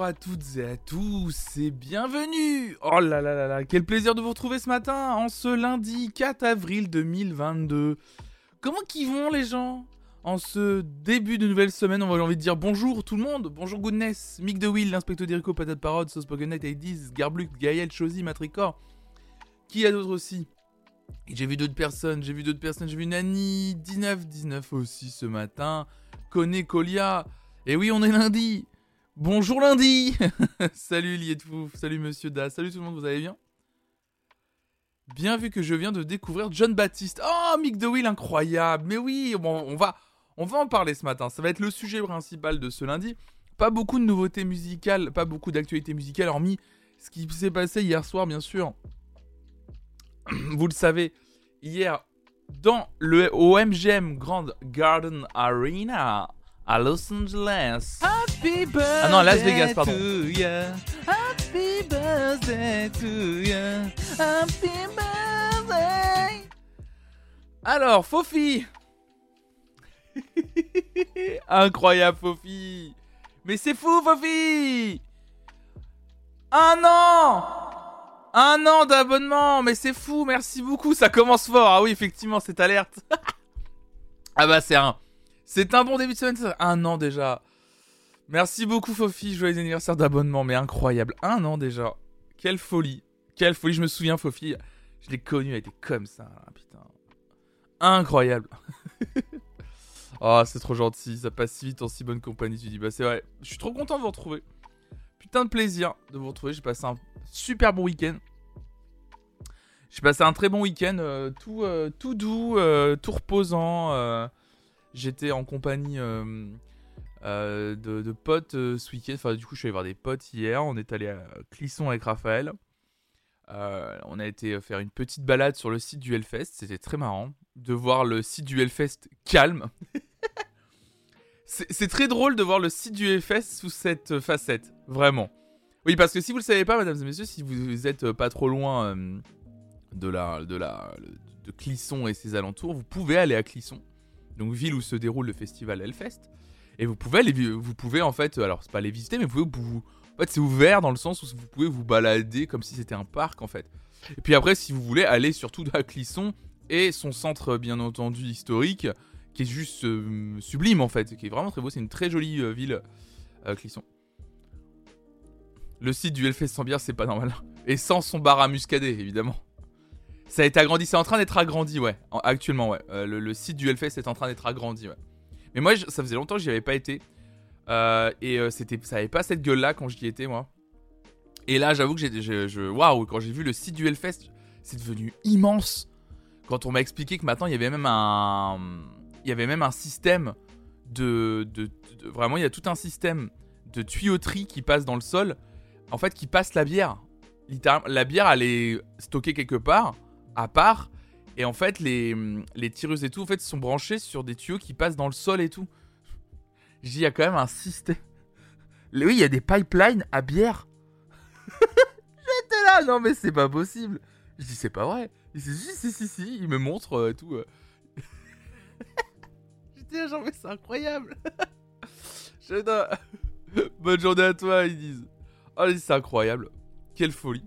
bonjour, à toutes et à tous et bienvenue. Oh là là là là, quel plaisir de vous retrouver ce matin en ce lundi 4 avril 2022. Comment qu'ils vont les gens? En ce début de nouvelle semaine, on va envie de dire bonjour tout le monde, bonjour Goodness, Mick de Will, l'inspecteur d'Irico, Patate Parode, Sauce Pokénet, Aidiz, Garbluk, Gaël, Chosy, Matricor. Qui a d'autres aussi? J'ai vu d'autres personnes, j'ai vu d'autres personnes, j'ai vu Nani, 19, 19 aussi ce matin, Kone Colia, et oui on est lundi Bonjour lundi Salut Lietfouf, salut Monsieur Da, salut tout le monde, vous allez bien? Bien vu que je viens de découvrir John Baptiste. Oh, Mick DeWill, incroyable Mais oui, bon, on, va, on va en parler ce matin, ça va être le sujet principal de ce lundi. Pas beaucoup de nouveautés musicales, pas beaucoup d'actualités musicales, hormis ce qui s'est passé hier soir, bien sûr. vous le savez, hier, dans le OMGM Grand Garden Arena à Los Angeles. Happy ah non, Las Vegas, pardon. Happy birthday to you. Happy birthday. Alors, Fofi Incroyable, Fofi Mais c'est fou, Fofi Un an un an d'abonnement, mais c'est fou, merci beaucoup, ça commence fort. Ah oui, effectivement, cette alerte. ah bah c'est un, c'est un bon début de semaine, un an déjà. Merci beaucoup Fofi, joyeux anniversaire d'abonnement, mais incroyable, un an déjà. Quelle folie, quelle folie, je me souviens Fofi, je l'ai connu, elle était comme ça, putain. Incroyable. oh, c'est trop gentil, ça passe si vite en si bonne compagnie, tu dis, bah c'est vrai, je suis trop content de vous retrouver. Putain de plaisir de vous retrouver, j'ai passé un super bon week-end. J'ai passé un très bon week-end, euh, tout, euh, tout doux, euh, tout reposant. J'étais en compagnie de, potes ce week-end. Enfin, du coup, je suis allé voir des potes hier. On est allé à Clisson avec Raphaël. on a été faire une petite balade sur le site du Hellfest. C'était très marrant de voir le site du Hellfest calme. C'est très drôle de voir le site du Hellfest sous cette facette, vraiment. Oui, parce que si vous le savez pas, mesdames et messieurs, si vous êtes pas trop loin euh, de la, de la, de Clisson et ses alentours, vous pouvez aller à Clisson, donc ville où se déroule le festival Hellfest, et vous pouvez aller, en fait, alors c'est pas les visiter, mais vous pouvez vous, en fait c'est ouvert dans le sens où vous pouvez vous balader comme si c'était un parc en fait. Et puis après, si vous voulez aller surtout à Clisson et son centre bien entendu historique, qui est juste euh, sublime en fait, qui est vraiment très beau, c'est une très jolie euh, ville, Clisson. Le site du Hellfest sans bière, c'est pas normal. Et sans son bar à muscadet, évidemment. Ça a été agrandi, c'est en train d'être agrandi, ouais. Actuellement, ouais. Euh, le, site du Hellfest est en train d'être agrandi, ouais. Mais moi, ça faisait longtemps que j'y avais pas été. Euh, et euh, c'était, ça avait pas cette gueule-là quand j'y étais, moi. Et là, j'avoue que j'ai, waouh, quand j'ai vu le site du Hellfest, c'est devenu immense. Quand on m'a expliqué que maintenant, il y avait même un, il y avait même un système de, de vraiment, il y a tout un système de tuyauterie qui passe dans le sol en fait, qui passe la bière. Littéralement, la bière, elle est stockée quelque part, à part. Et en fait, les, les tireuses et tout, en fait, sont branchées sur des tuyaux qui passent dans le sol et tout. Je dis, il y a quand même un système. Oui, il y a des pipelines à bière. J'étais là, non mais c'est pas possible. Je dis, c'est pas vrai. Il dit, si, si, si, si, il me montre euh, tout. Euh. J'étais là, genre, mais c'est incroyable. Bonne journée à toi, ils disent. Oh, c'est incroyable. Quelle folie.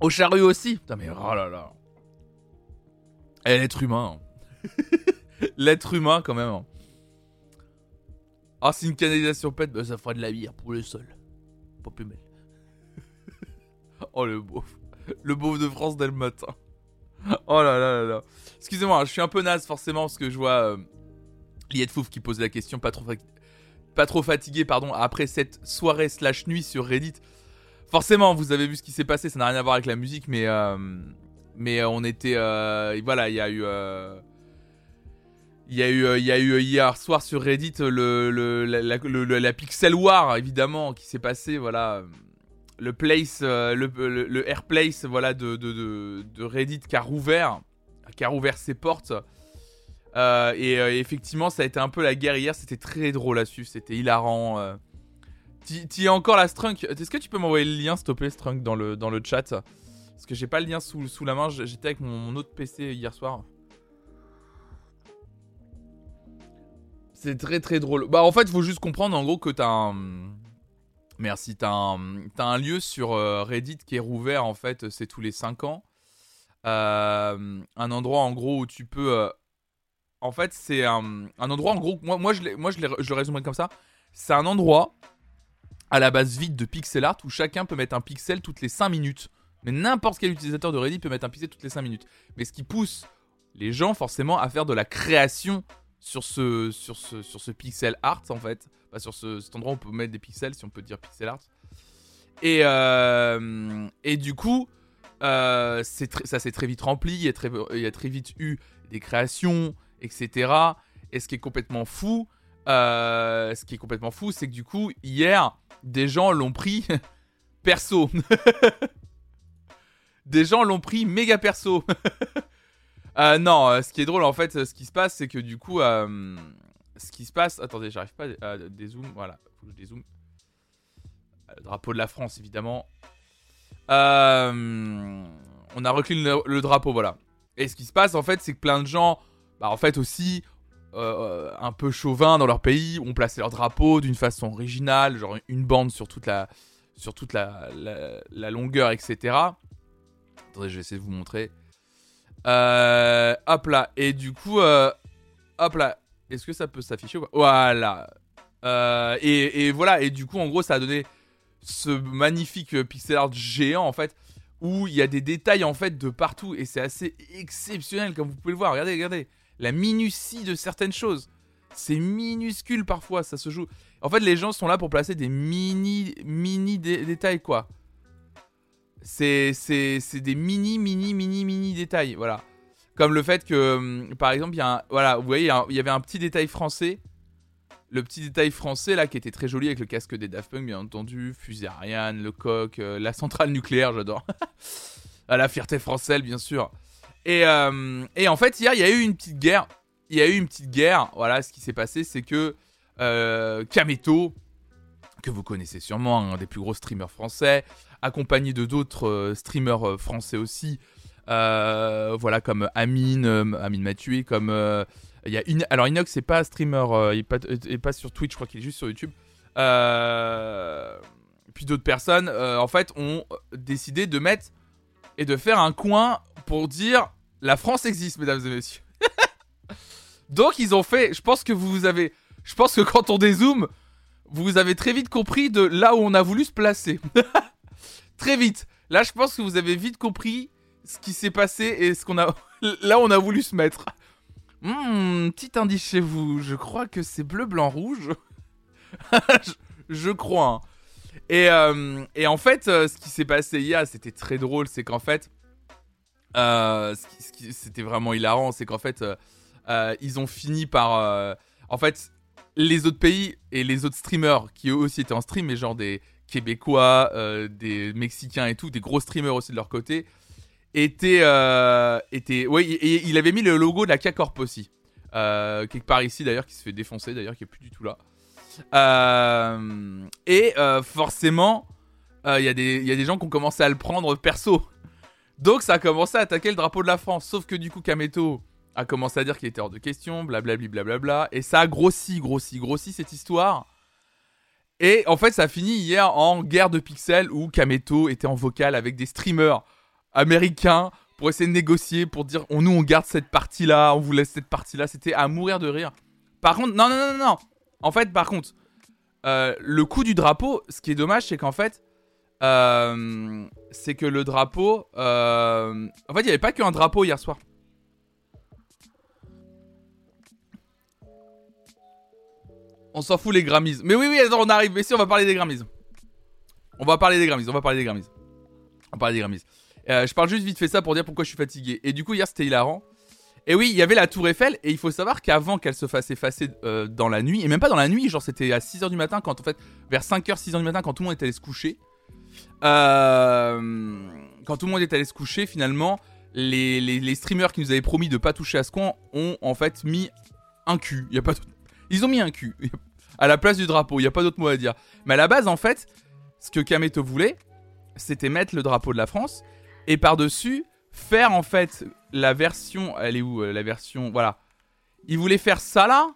Au charrue aussi. Putain, mais oh là là. Et l'être humain. Hein. l'être humain, quand même. Hein. Ah, c'est une canalisation pète. Bah, ça fera de la bière pour le sol. Pas plus mal. oh, le beauf. Le beauf de France dès le matin. Oh là là là là. Excusez-moi, je suis un peu naze forcément parce que je vois euh, Liette Fouf qui pose la question, pas trop, pas trop fatigué, pardon, après cette soirée slash nuit sur Reddit. Forcément, vous avez vu ce qui s'est passé, ça n'a rien à voir avec la musique, mais euh, mais euh, on était, euh, voilà, il y a eu. il y, a eu, il y a eu hier soir sur Reddit le, la, Pixel War, évidemment, qui s'est passé, voilà. Le place, le, Airplace, voilà, de, de, de, Reddit qui a rouvert, qui a rouvert ses portes. Et effectivement, ça a été un peu la guerre hier. C'était très drôle à suivre. C'était hilarant. Tu as encore la Strunk. Est-ce que tu peux m'envoyer le lien, s'il Strunk, dans le, dans le chat? Parce que j'ai pas le lien sous, sous la main. J'étais avec mon, autre PC hier soir. C'est très très drôle. Bah en fait, faut juste comprendre en gros que t'as un... Merci, t'as un... Un lieu sur euh, Reddit qui est rouvert en fait, c'est tous les 5 ans. Euh, un endroit en gros où tu peux... euh, En fait, c'est un... un endroit en gros... Moi, moi, je, moi je, je le résumerai comme ça. C'est un endroit à la base vide de pixel art où chacun peut mettre un pixel toutes les 5 minutes. Mais n'importe quel utilisateur de Reddit peut mettre un pixel toutes les 5 minutes. Mais ce qui pousse les gens forcément à faire de la création sur ce, sur ce, sur ce pixel art en fait. Enfin, sur ce, cet endroit où on peut mettre des pixels, si on peut dire pixel art. Et, euh, et du coup, euh, ça s'est très vite rempli. Il y, a très, il y a très vite eu des créations, etc. Et ce qui est complètement fou, euh, ce qui est complètement fou, c'est que du coup, hier, des gens l'ont pris perso. des gens l'ont pris méga perso. Euh, non, euh, ce qui est drôle en fait, euh, ce qui se passe, c'est que du coup, ce qui se passe. Attendez, j'arrive pas à dézoom. Voilà, faut que Le drapeau de la France, évidemment. On a reculé le, le drapeau, voilà. Et ce qui se passe en fait, c'est que plein de gens, bah, en fait aussi, euh, un peu chauvins dans leur pays, ont placé leur drapeau d'une façon originale, genre une bande sur toute la, sur toute la, la, longueur, etc. Attendez, je vais essayer de vous montrer. Euh, hop là. Et du coup, euh, hop là. Est-ce que ça peut s'afficher ou pas? Voilà. Et, et voilà. Et du coup, en gros, ça a donné ce magnifique pixel art géant, en fait, où il y a des détails, en fait, de partout. Et c'est assez exceptionnel, comme vous pouvez le voir. Regardez, regardez. La minutie de certaines choses. C'est minuscule parfois, ça se joue. En fait, les gens sont là pour placer des mini, mini dé- détails, quoi. C'est, des mini, mini, mini, mini détails, voilà. Comme le fait que, hum, par exemple, il y a un, voilà, vous voyez, il y avait un petit détail français. Le petit détail français, là, qui était très joli avec le casque des Daft Punk, bien entendu. Fusée Ariane, le coq, euh, la centrale nucléaire, j'adore. à la fierté française, bien sûr. Et, euh, et en fait, hier, il y a eu une petite guerre. Il y a eu une petite guerre. Voilà, ce qui s'est passé, c'est que euh, Kameto, que vous connaissez sûrement, un des plus gros streamers français, accompagné de d'autres euh, streamers euh, français aussi, voilà, comme Amine, Amine Mathieu, comme. il y a In- Alors, Inox, c'est pas streamer, il est pas, pas sur Twitch, je crois qu'il est juste sur YouTube. Puis d'autres personnes, en fait, ont décidé de mettre et de faire un coin pour dire la France existe, mesdames et messieurs. Donc, ils ont fait. Je pense que vous avez. Je pense que quand on dézoome, vous avez très vite compris de là où on a voulu se placer. très vite. Là, je pense que vous avez vite compris ce qui s'est passé et ce qu'on a. Là où on a voulu se mettre. Hmm, petit indice chez vous. Je crois que c'est bleu, blanc, rouge. je, crois. hein. Et, euh, et en fait, euh, ce qui s'est passé hier, c'était très drôle. C'est qu'en fait, euh, ce qui- c'était vraiment hilarant. C'est qu'en fait, euh, euh, ils ont fini par. euh, en fait, les autres pays et les autres streamers qui eux aussi étaient en stream, mais genre des Québécois, euh, des Mexicains et tout, des gros streamers aussi de leur côté, étaient. Euh, étaient ouais, et, il avait mis le logo de la K-Corp aussi. Euh, quelque part ici d'ailleurs, qui se fait défoncer d'ailleurs, qui est plus du tout là. Euh, et euh, forcément, euh, il y, des- il y a des gens qui ont commencé à le prendre perso. Donc ça a commencé à attaquer le drapeau de la France. Sauf que du coup, Kameto a commencé à dire qu'il était hors de question, blablabli, blablabla. Et ça a grossi, grossi, grossi cette histoire. Et en fait, ça a fini hier en guerre de pixels où Kameto était en vocal avec des streamers américains pour essayer de négocier, pour dire on, nous on garde cette partie-là, on vous laisse cette partie-là. C'était à mourir de rire. Par contre, non, non, non, non, non. En fait, par contre, euh, le coup du drapeau, ce qui est dommage, c'est qu'en fait, euh, c'est que le drapeau. euh, En fait, il n'y avait pas qu'un drapeau hier soir. On s'en fout les Grammys. Mais oui, oui, attends, on arrive. Mais si, on va parler des Grammys. On va parler des Grammys. On va parler des Grammys. On va parler des. Euh, je parle juste vite fait ça pour dire pourquoi je suis fatigué. Et du coup, hier, c'était hilarant. Et oui, il y avait la Tour Eiffel. Et il faut savoir qu'avant qu'elle se fasse effacer dans la nuit, et même pas dans la nuit, genre c'était à 6h du matin, quand en fait, vers 5h, 6h du matin, quand tout le monde était allé se coucher. Euh, quand tout le monde est allé se coucher, finalement, les, les, streamers qui nous avaient promis de pas toucher à ce coin ont en fait mis un cul. Y a pas Ils ont mis un cul à la place du drapeau. Il y a pas d'autre mot à dire. Mais à la base, en fait, ce que Kameto voulait, c'était mettre le drapeau de la France et par-dessus faire en fait la version. Elle est où euh, la version Voilà. Il voulait faire ça là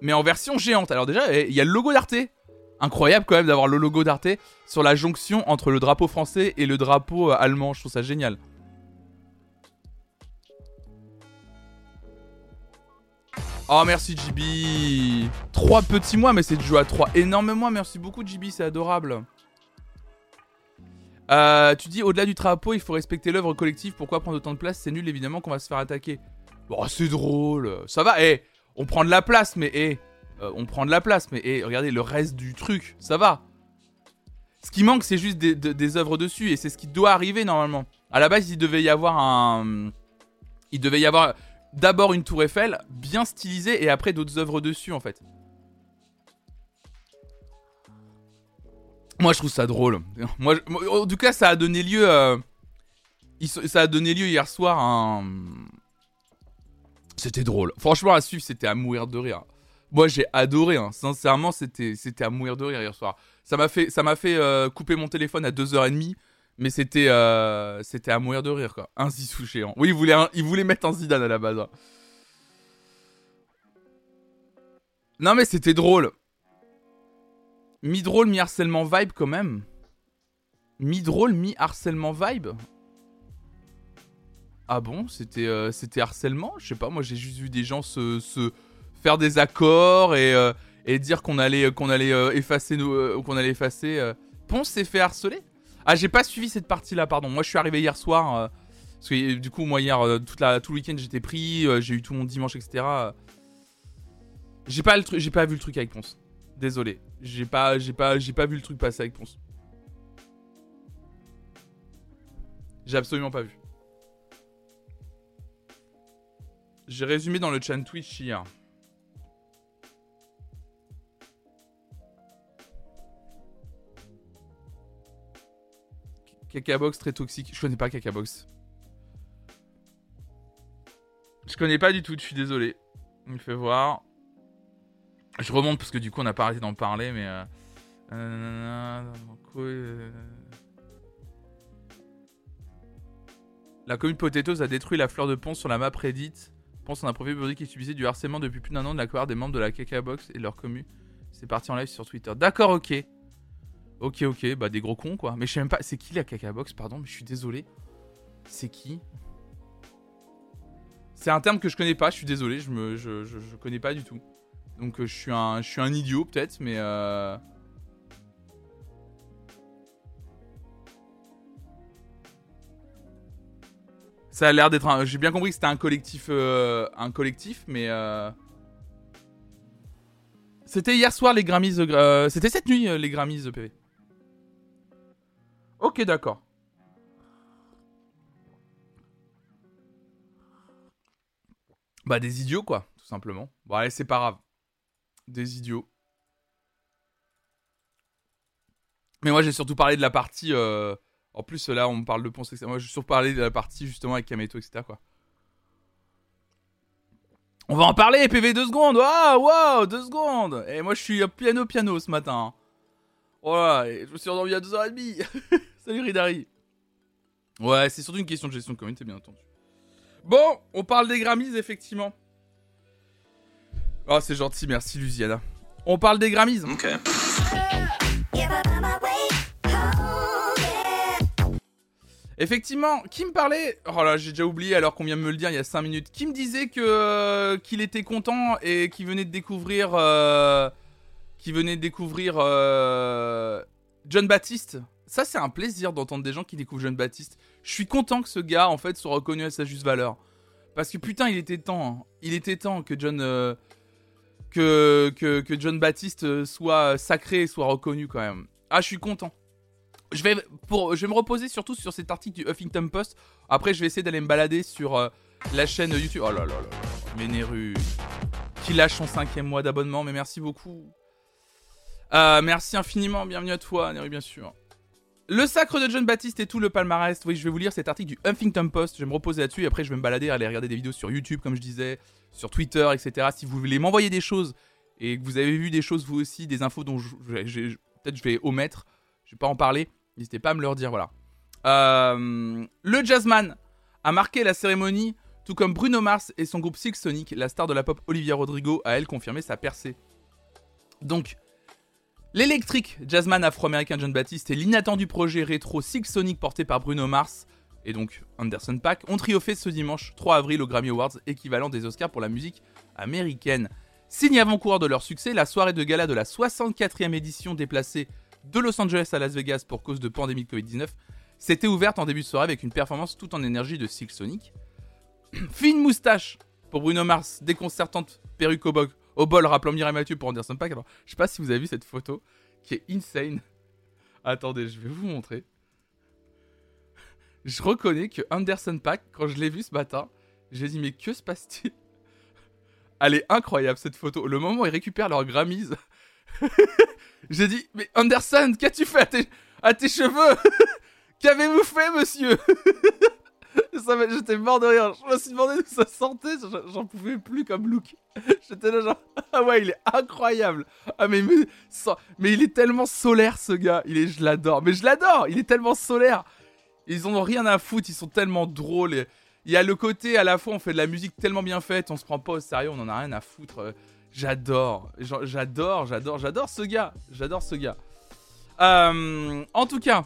mais en version géante. Alors déjà, eh, il y a le logo d'Arte. Incroyable quand même d'avoir le logo d'Arte sur la jonction entre le drapeau français et le drapeau euh, allemand. Je trouve ça génial. Oh merci JB Trois petits mois mais c'est de jouer à trois. Énormément merci beaucoup JB c'est adorable. Euh, tu dis au-delà du drapeau il faut respecter l'œuvre collective. Pourquoi prendre autant de place? C'est nul évidemment qu'on va se faire attaquer. Bon c'est drôle. Ça va eh on prend de la place mais eh euh, on prend de la place mais eh regardez le reste du truc ça va ce qui manque c'est juste des, des œuvres dessus et c'est ce qui doit arriver normalement à la base il devait y avoir un il devait y avoir d'abord une tour Eiffel bien stylisée et après d'autres œuvres dessus en fait. Moi je trouve ça drôle. Moi, en tout cas ça a donné lieu euh, ça a donné lieu hier soir à un c'était drôle. Franchement à suivre c'était à mourir de rire. Moi j'ai adoré hein. sincèrement c'était c'était à mourir de rire hier soir. Ça m'a fait ça m'a fait euh, couper mon téléphone à 2h30 mais c'était euh, c'était à mourir de rire, quoi. Un Zizou géant. Oui, il voulait, il voulait mettre un Zidane à la base. Hein. Non, mais c'était drôle. Mi-drôle, mi-harcèlement vibe, quand même. Mi-drôle, mi-harcèlement vibe. Ah bon? C'était euh, c'était harcèlement? Je sais pas, moi j'ai juste vu des gens se, se faire des accords et, euh, et dire qu'on allait, qu'on allait effacer nos. qu'on allait effacer. Ponce s'est fait harceler ah, j'ai pas suivi cette partie-là, pardon. Moi, je suis arrivé hier soir. Euh, parce que du coup, moi, hier, euh, tout le week-end, j'étais pris. Euh, j'ai eu tout mon dimanche, etc. J'ai pas, pas vu le truc avec Ponce. Désolé. J'ai pas, pas, j'ai pas vu le truc passer avec Ponce. J'ai absolument pas vu. J'ai résumé dans le chat Twitch hier. Cacabox très toxique. Je connais pas Cacabox. Je connais pas du tout, je suis désolé. Il me fait voir. Je remonte parce que du coup on n'a pas arrêté d'en parler, mais. Euh... La commune Potatoes a détruit la fleur de Ponce sur la map Reddit. Ponce en a profité pour dire qu'il subissait du harcèlement depuis plus d'un an de la part des membres de la Cacabox et leur commune. C'est parti en live sur Twitter. D'accord, ok. Ok, ok, bah des gros cons quoi. Mais je sais même pas, c'est qui la caca box, pardon, mais je suis désolé. C'est qui? C'est un terme que je connais pas, je suis désolé, je me, je, je, connais pas du tout. Donc euh, je suis un, je suis un idiot peut-être, mais euh... Ça a l'air d'être J'ai bien compris que c'était un collectif, euh, un collectif, mais euh... C'était hier soir les Grammys. Euh, c'était cette nuit les Grammys PV. Ok, d'accord. Bah des idiots quoi, tout simplement. Bon allez, c'est pas grave. Des idiots. Mais moi j'ai surtout parlé de la partie... Euh, en plus là on me parle de Ponce, etc. Moi j'ai surtout parlé de la partie justement avec Kameto, etc. quoi. On va en parler, PV 2 secondes. Waouh, waouh, 2 secondes. Et moi je suis piano piano ce matin. Voilà, je me suis endormi à 2h30. Salut Ridari. Ouais, c'est surtout une question de gestion de communauté, bien entendu. Bon, on parle des Grammys, effectivement. Oh, c'est gentil, merci Luciana. On parle des Grammys. Ok. Effectivement, qui me parlait Oh là, j'ai déjà oublié alors qu'on vient de me le dire il y a 5 minutes. Qui me disait que euh, qu'il était content et qu'il venait de découvrir euh, qui venait de découvrir euh, John Baptiste. Ça, c'est un plaisir d'entendre des gens qui découvrent John Baptiste. Je suis content que ce gars, en fait, soit reconnu à sa juste valeur. Parce que putain, il était temps. Hein. Il était temps que John. Euh, que, que, John Baptiste soit sacré et soit reconnu quand même. Ah, je suis content. Je vais, pour, je vais me reposer surtout sur cet article du Huffington Post. Après, je vais essayer d'aller me balader sur euh, la chaîne YouTube. Oh là là là là. Ménéru. Qui lâche son cinquième mois d'abonnement. Mais merci beaucoup. Euh, merci infiniment, bienvenue à toi, Neru, bien sûr. Le sacre de John Baptiste et tout le palmarès. Oui, je vais vous lire cet article du Huffington Post. Je vais me reposer là-dessus et après je vais me balader, aller regarder des vidéos sur YouTube, comme je disais, sur Twitter, etc. Si vous voulez m'envoyer des choses et que vous avez vu des choses vous aussi, des infos dont peut-être je vais omettre, je vais pas en parler, n'hésitez pas à me le dire, voilà. Euh, le Jazzman a marqué la cérémonie Tout comme Bruno Mars et son groupe Six Sonic, la star de la pop Olivia Rodrigo a elle confirmé sa percée. Donc, l'électrique jazzman afro-américain John Baptiste et l'inattendu projet rétro Six Sonic porté par Bruno Mars et donc Anderson Pack ont triomphé ce dimanche 3 avril au Grammy Awards, équivalent des Oscars pour la musique américaine. Signe avant-coureur de leur succès, la soirée de gala de la 64e édition déplacée de Los Angeles à Las Vegas pour cause de pandémie de Covid-19 s'était ouverte en début de soirée avec une performance tout en énergie de Silk Sonic. Fine moustache pour Bruno Mars, déconcertante perruque au, au bol rappelant Mireille Mathieu pour Anderson Pack. Alors, je sais pas si vous avez vu cette photo qui est insane. Attendez, je vais vous montrer. Je reconnais que Anderson Pack, quand je l'ai vu ce matin, j'ai dit mais que se passe-t-il? Elle est incroyable cette photo. Le moment où ils récupèrent leur Grammys, j'ai dit mais Anderson, qu'as-tu fait à tes, à tes cheveux? Qu'avez-vous fait, monsieur? J'étais mort de rire. Je me suis demandé d'où ça sentait. J'en pouvais plus comme look. J'étais là genre, ah ouais, il est incroyable. Ah mais, mais, il est tellement solaire ce gars. Il est, je l'adore. Mais je l'adore. Il est tellement solaire. Ils en ont rien à foutre. Ils sont tellement drôles. Il y a le côté à la fois on fait de la musique tellement bien faite, on se prend pas au sérieux, on en a rien à foutre. J'adore, j'adore, j'adore, j'adore ce gars. J'adore ce gars. Euh, en tout cas,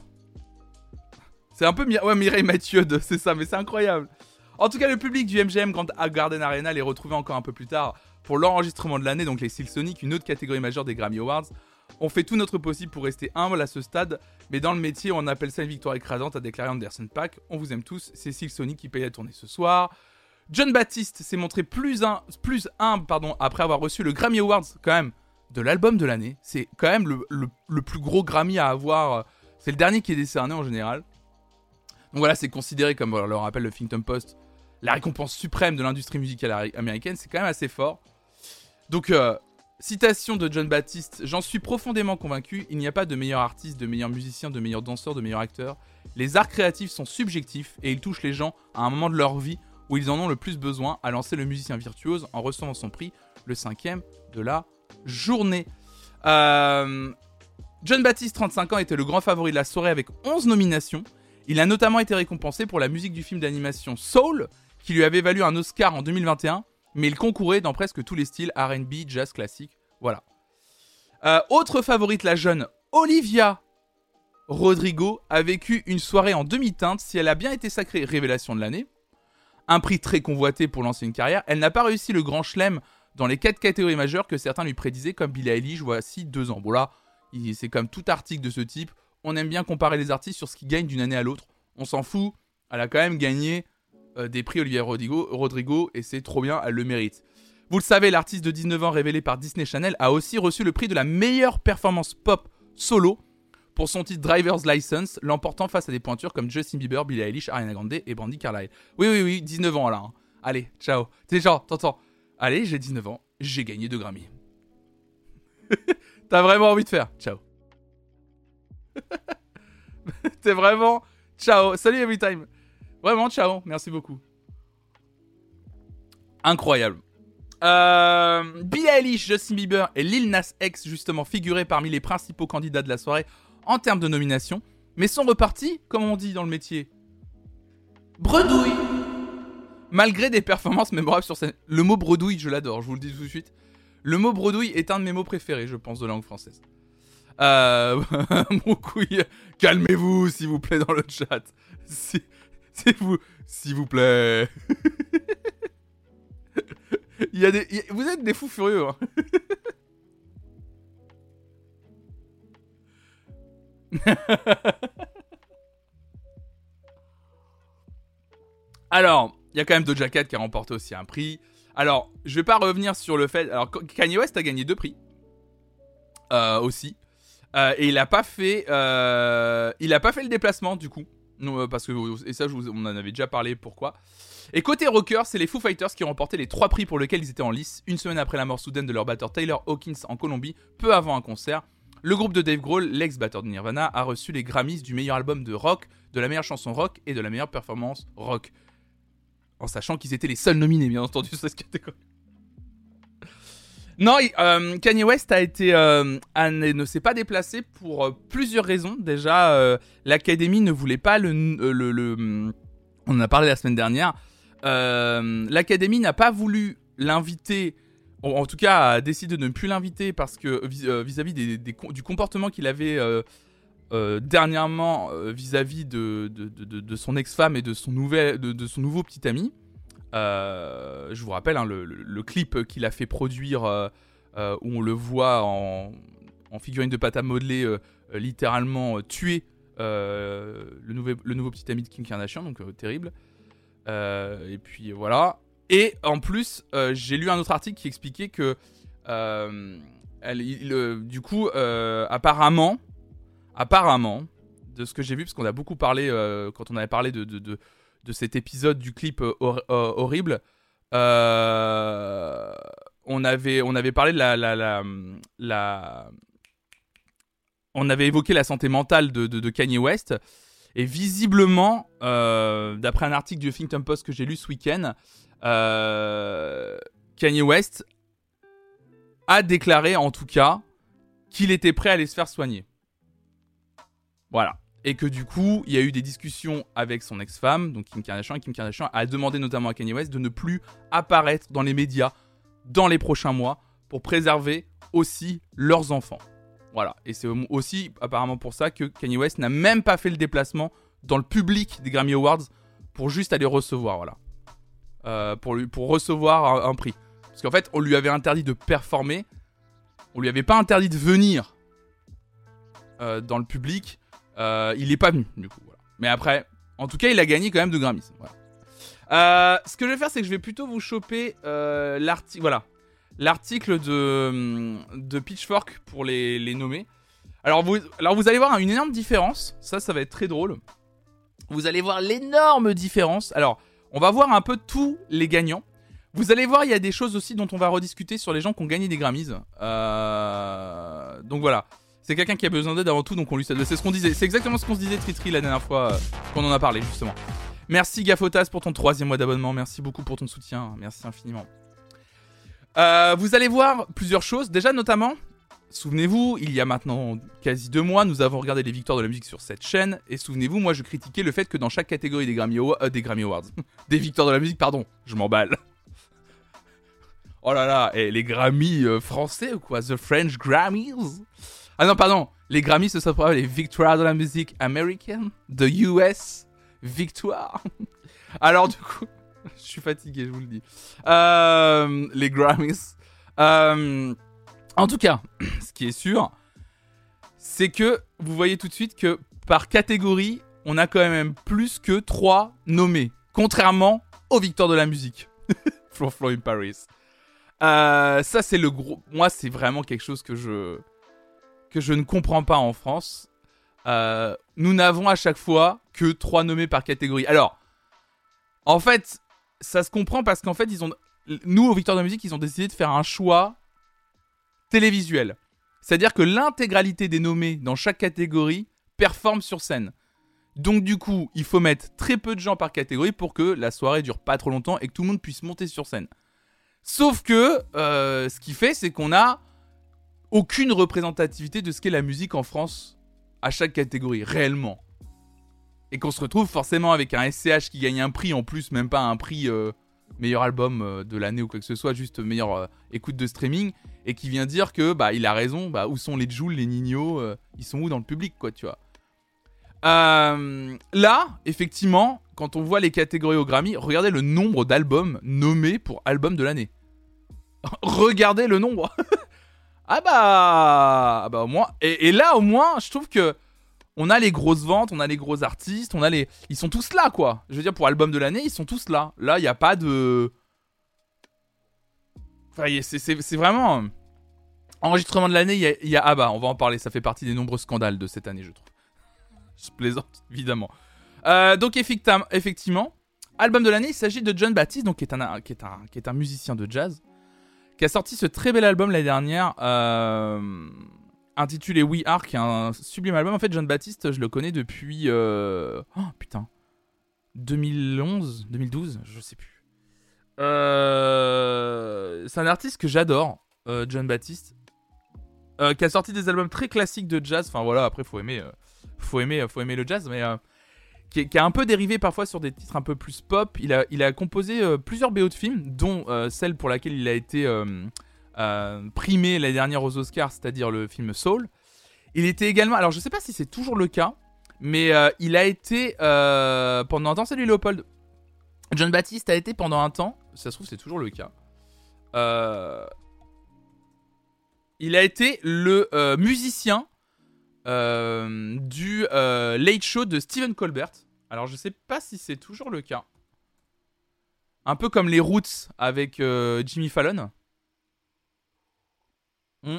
c'est un peu Mireille Mathieu, c'est ça, mais c'est incroyable. En tout cas, le public du MGM Grand Garden Arena les retrouvait encore un peu plus tard pour l'enregistrement de l'année, donc les Silk Sonic, une autre catégorie majeure des Grammy Awards. On fait tout notre possible pour rester humble à ce stade, mais dans le métier, on appelle ça une victoire écrasante, a déclaré Anderson Pack. On vous aime tous, c'est Silk Sonic qui paye la tournée ce soir. John Baptiste s'est montré plus, plus humble pardon, après avoir reçu le Grammy Awards, quand même, de l'album de l'année. C'est quand même le, le, plus gros Grammy à avoir. C'est le dernier qui est décerné en général. Donc voilà, c'est considéré comme, le rappelle le Huffington Post, la récompense suprême de l'industrie musicale américaine. C'est quand même assez fort. Donc, euh, citation de John Baptiste J'en suis profondément convaincu, il n'y a pas de meilleur artiste, de meilleur musicien, de meilleur danseur, de meilleur acteur. Les arts créatifs sont subjectifs et ils touchent les gens à un moment de leur vie où ils en ont le plus besoin, à lancer le musicien virtuose en recevant son prix, le cinquième de la journée. Euh, John Baptiste, 35 ans, était le grand favori de la soirée avec 11 nominations. Il a notamment été récompensé pour la musique du film d'animation Soul, qui lui avait valu un Oscar en 2021, mais il concourait dans presque tous les styles RB, jazz classique. Voilà. Euh, autre favorite, la jeune Olivia Rodrigo a vécu une soirée en demi-teinte si elle a bien été sacrée révélation de l'année. Un prix très convoité pour lancer une carrière. Elle n'a pas réussi le grand chelem dans les quatre catégories majeures que certains lui prédisaient, comme Billie Eilish voici deux ans. Bon là, c'est comme tout article de ce type on aime bien comparer les artistes sur ce qu'ils gagnent d'une année à l'autre. On s'en fout. Elle a quand même gagné euh, des prix Olivier Rodrigo, Rodrigo et c'est trop bien, elle le mérite. Vous le savez, l'artiste de 19 ans révélé par Disney Channel a aussi reçu le prix de la meilleure performance pop solo pour son titre Driver's License, l'emportant face à des pointures comme Justin Bieber, Billie Eilish, Ariana Grande et Brandy Carlyle. Oui, oui, oui, 19 ans là. Hein. Allez, ciao. T'es genre, t'entends. Allez, j'ai 19 ans, j'ai gagné deux Grammy. T'as vraiment envie de faire Ciao. T'es vraiment. Ciao. Salut Everytime. Vraiment, ciao. Merci beaucoup. Incroyable. Euh, Billie Eilish, Justin Bieber et Lil Nas X, justement, figuraient parmi les principaux candidats de la soirée en termes de nomination, mais sont repartis, comme on dit dans le métier, bredouille. Malgré des performances mémorables sur scène. Le mot bredouille, je l'adore, je vous le dis tout de suite. Le mot bredouille est un de mes mots préférés, je pense, de langue française. Euh, mon couille, calmez-vous s'il vous plaît dans le chat. Si, vous, s'il vous plaît. il y a des, vous êtes des fous furieux. Hein. Alors, il y a quand même Doja Cat qui a remporté aussi un prix. Alors, je vais pas revenir sur le fait. Alors, Kanye West a gagné deux prix. Euh, aussi. Euh, et il a pas fait, euh, il a pas fait le déplacement du coup, non, euh, parce que et ça, je vous, on en avait déjà parlé. Pourquoi Et côté rocker, c'est les Foo Fighters qui ont remporté les trois prix pour lesquels ils étaient en lice une semaine après la mort soudaine de leur batteur Taylor Hawkins en Colombie, peu avant un concert. Le groupe de Dave Grohl, l'ex-batteur de Nirvana, a reçu les Grammys du meilleur album de rock, de la meilleure chanson rock et de la meilleure performance rock. En sachant qu'ils étaient les seuls nominés, bien entendu, sur cette catégorie. Non, euh, Kanye West a été, euh, ne s'est pas déplacé pour euh, plusieurs raisons. Déjà, l'Académie ne voulait pas le, le, On en a parlé la semaine dernière. l'Académie n'a pas voulu l'inviter, en, tout cas a décidé de ne plus l'inviter parce que vis-à-vis du comportement qu'il avait dernièrement vis-à-vis de, de, son ex-femme et de son, nouvel, de, son nouveau petit ami. Je vous rappelle hein, le, clip qu'il a fait produire où on le voit en, figurine de pâte à modeler littéralement tuer euh, le, nouveau, petit ami de Kim Kardashian, donc euh, terrible. Euh, et puis voilà. Et en plus, j'ai lu un autre article qui expliquait que, du coup, apparemment, apparemment, de ce que j'ai vu, parce qu'on a beaucoup parlé quand on avait parlé de, de cet épisode du clip horrible, on, avait, on avait parlé de la, la, on avait évoqué la santé mentale de, Kanye West. Et visiblement, euh, d'après un article du Huffington Post que j'ai lu ce week-end, euh, Kanye West a déclaré en tout cas qu'il était prêt à aller se faire soigner. Voilà. Et que du coup, il y a eu des discussions avec son ex-femme, donc Kim Kardashian, Kim Kardashian a demandé notamment à Kanye West de ne plus apparaître dans les médias dans les prochains mois pour préserver aussi leurs enfants. Voilà. Et c'est aussi apparemment pour ça que Kanye West n'a même pas fait le déplacement dans le public des Grammy Awards pour juste aller recevoir, voilà. Euh, pour, pour recevoir un, prix. Parce qu'en fait, on lui avait interdit de performer. On lui avait pas interdit de venir euh, dans le public. Euh, il est pas venu, du coup. Mais après, en tout cas, il a gagné quand même de Grammys. ce que je vais faire, c'est que je vais plutôt vous choper l'article. Voilà l'article de, de Pitchfork pour les, les nommer. Alors vous, alors vous allez voir une énorme différence, ça ça va être très drôle. Vous allez voir l'énorme différence. Alors, on va voir un peu tous les gagnants. Vous allez voir, il y a des choses aussi dont on va rediscuter sur les gens qui ont gagné des Grammys. Euh, donc voilà, c'est quelqu'un qui a besoin d'aide avant tout, donc on lui C'est ce qu'on disait, c'est exactement ce qu'on se disait Tritri la dernière fois euh, qu'on en a parlé justement. Merci Gafotas pour ton troisième mois d'abonnement, merci beaucoup pour ton soutien, merci infiniment. Euh, vous allez voir plusieurs choses. Déjà, notamment, souvenez-vous, il y a maintenant quasi deux mois, nous avons regardé les victoires de la musique sur cette chaîne. Et souvenez-vous, moi, je critiquais le fait que dans chaque catégorie des Grammy, euh, Awards, des victoires de la musique, pardon, je m'emballe. oh là là, les Grammy français ou quoi? The French Grammys? Ah non, pardon, les Grammys, ce sont les victoires de la musique américaine, the US victoire. Alors, du coup. je suis fatigué, je vous le dis. Euh, les Grammys. Euh, en tout cas, ce qui est sûr, c'est que vous voyez tout de suite que par catégorie, on a quand même plus que 3 nommés. Contrairement aux victoires de la musique. Flo Flo in Paris. Euh, ça, c'est le gros. Moi, c'est vraiment quelque chose que je. Que je ne comprends pas en France. nous n'avons à chaque fois que 3 nommés par catégorie. Alors, en fait, ça se comprend parce qu'en fait, ils ont, nous, au Victoire de la musique, ils ont décidé de faire un choix télévisuel. C'est-à-dire que l'intégralité des nommés dans chaque catégorie performe sur scène. Donc du coup, il faut mettre très peu de gens par catégorie pour que la soirée dure pas trop longtemps et que tout le monde puisse monter sur scène. Sauf que euh, ce qui fait, c'est qu'on a aucune représentativité de ce qu'est la musique en France à chaque catégorie, réellement et qu'on se retrouve forcément avec un SCH qui gagne un prix en plus, même pas un prix euh, meilleur album euh, de l'année ou quoi que ce soit, juste meilleure euh, écoute de streaming, et qui vient dire que bah il a raison, bah où sont les Jules, les Nino, ils sont où dans le public quoi, tu vois. là, effectivement, quand on voit les catégories au Grammy, regardez le nombre d'albums nommés pour album de l'année. regardez le nombre. ah bah, ah bah au moins, et, là au moins, je trouve que on a les grosses ventes, on a les gros artistes, on a les. Ils sont tous là, quoi. Je veux dire, pour album de l'année, ils sont tous là. Là, il n'y a pas de. Enfin, c'est vraiment. Enregistrement de l'année, il y, a. Ah bah, on va en parler, ça fait partie des nombreux scandales de cette année, je trouve. je plaisante, évidemment. Euh, donc, effectivement, album de l'année, il s'agit de John Baptiste, donc, qui, est un, qui, est un, qui est un musicien de jazz, qui a sorti ce très bel album l'année dernière. Euh intitulé We Are, qui est un sublime album. En fait, John Baptiste, je le connais depuis. Euh... Oh putain. 2011 2012 Je sais plus. Euh... C'est un artiste que j'adore, euh, John Baptiste. Qui a sorti des albums très classiques de jazz. Enfin voilà, après, faut aimer, faut aimer, faut aimer le jazz, mais qui, a un peu dérivé parfois sur des titres un peu plus pop. Il a, composé euh, plusieurs BO de films, dont euh, celle pour laquelle il a été euh, primé l'année dernière aux Oscars, c'est-à-dire le film Soul. Il était également, alors je sais pas si c'est toujours le cas, mais il a été pendant un temps, salut Léopold. John Baptiste a été pendant un temps, ça se trouve c'est toujours le cas. il a été le musicien du euh, Late Show de Stephen Colbert. Alors je sais pas si c'est toujours le cas. Un peu comme les Roots avec euh, Jimmy Fallon. Hmm.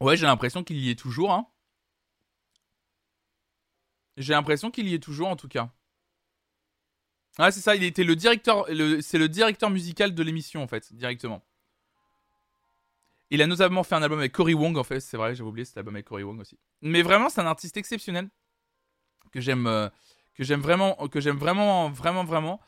Ouais, j'ai l'impression qu'il y est toujours. Hein. J'ai l'impression qu'il y est toujours en tout cas. Ah, c'est ça, il était le directeur. c'est le directeur musical de l'émission en fait, directement. Il a notamment fait un album avec Cory Wong, en fait, c'est vrai, j'avais oublié cet album avec Cory Wong aussi. Mais vraiment, c'est un artiste exceptionnel que j'aime, euh, que j'aime vraiment, que j'aime vraiment, vraiment, vraiment.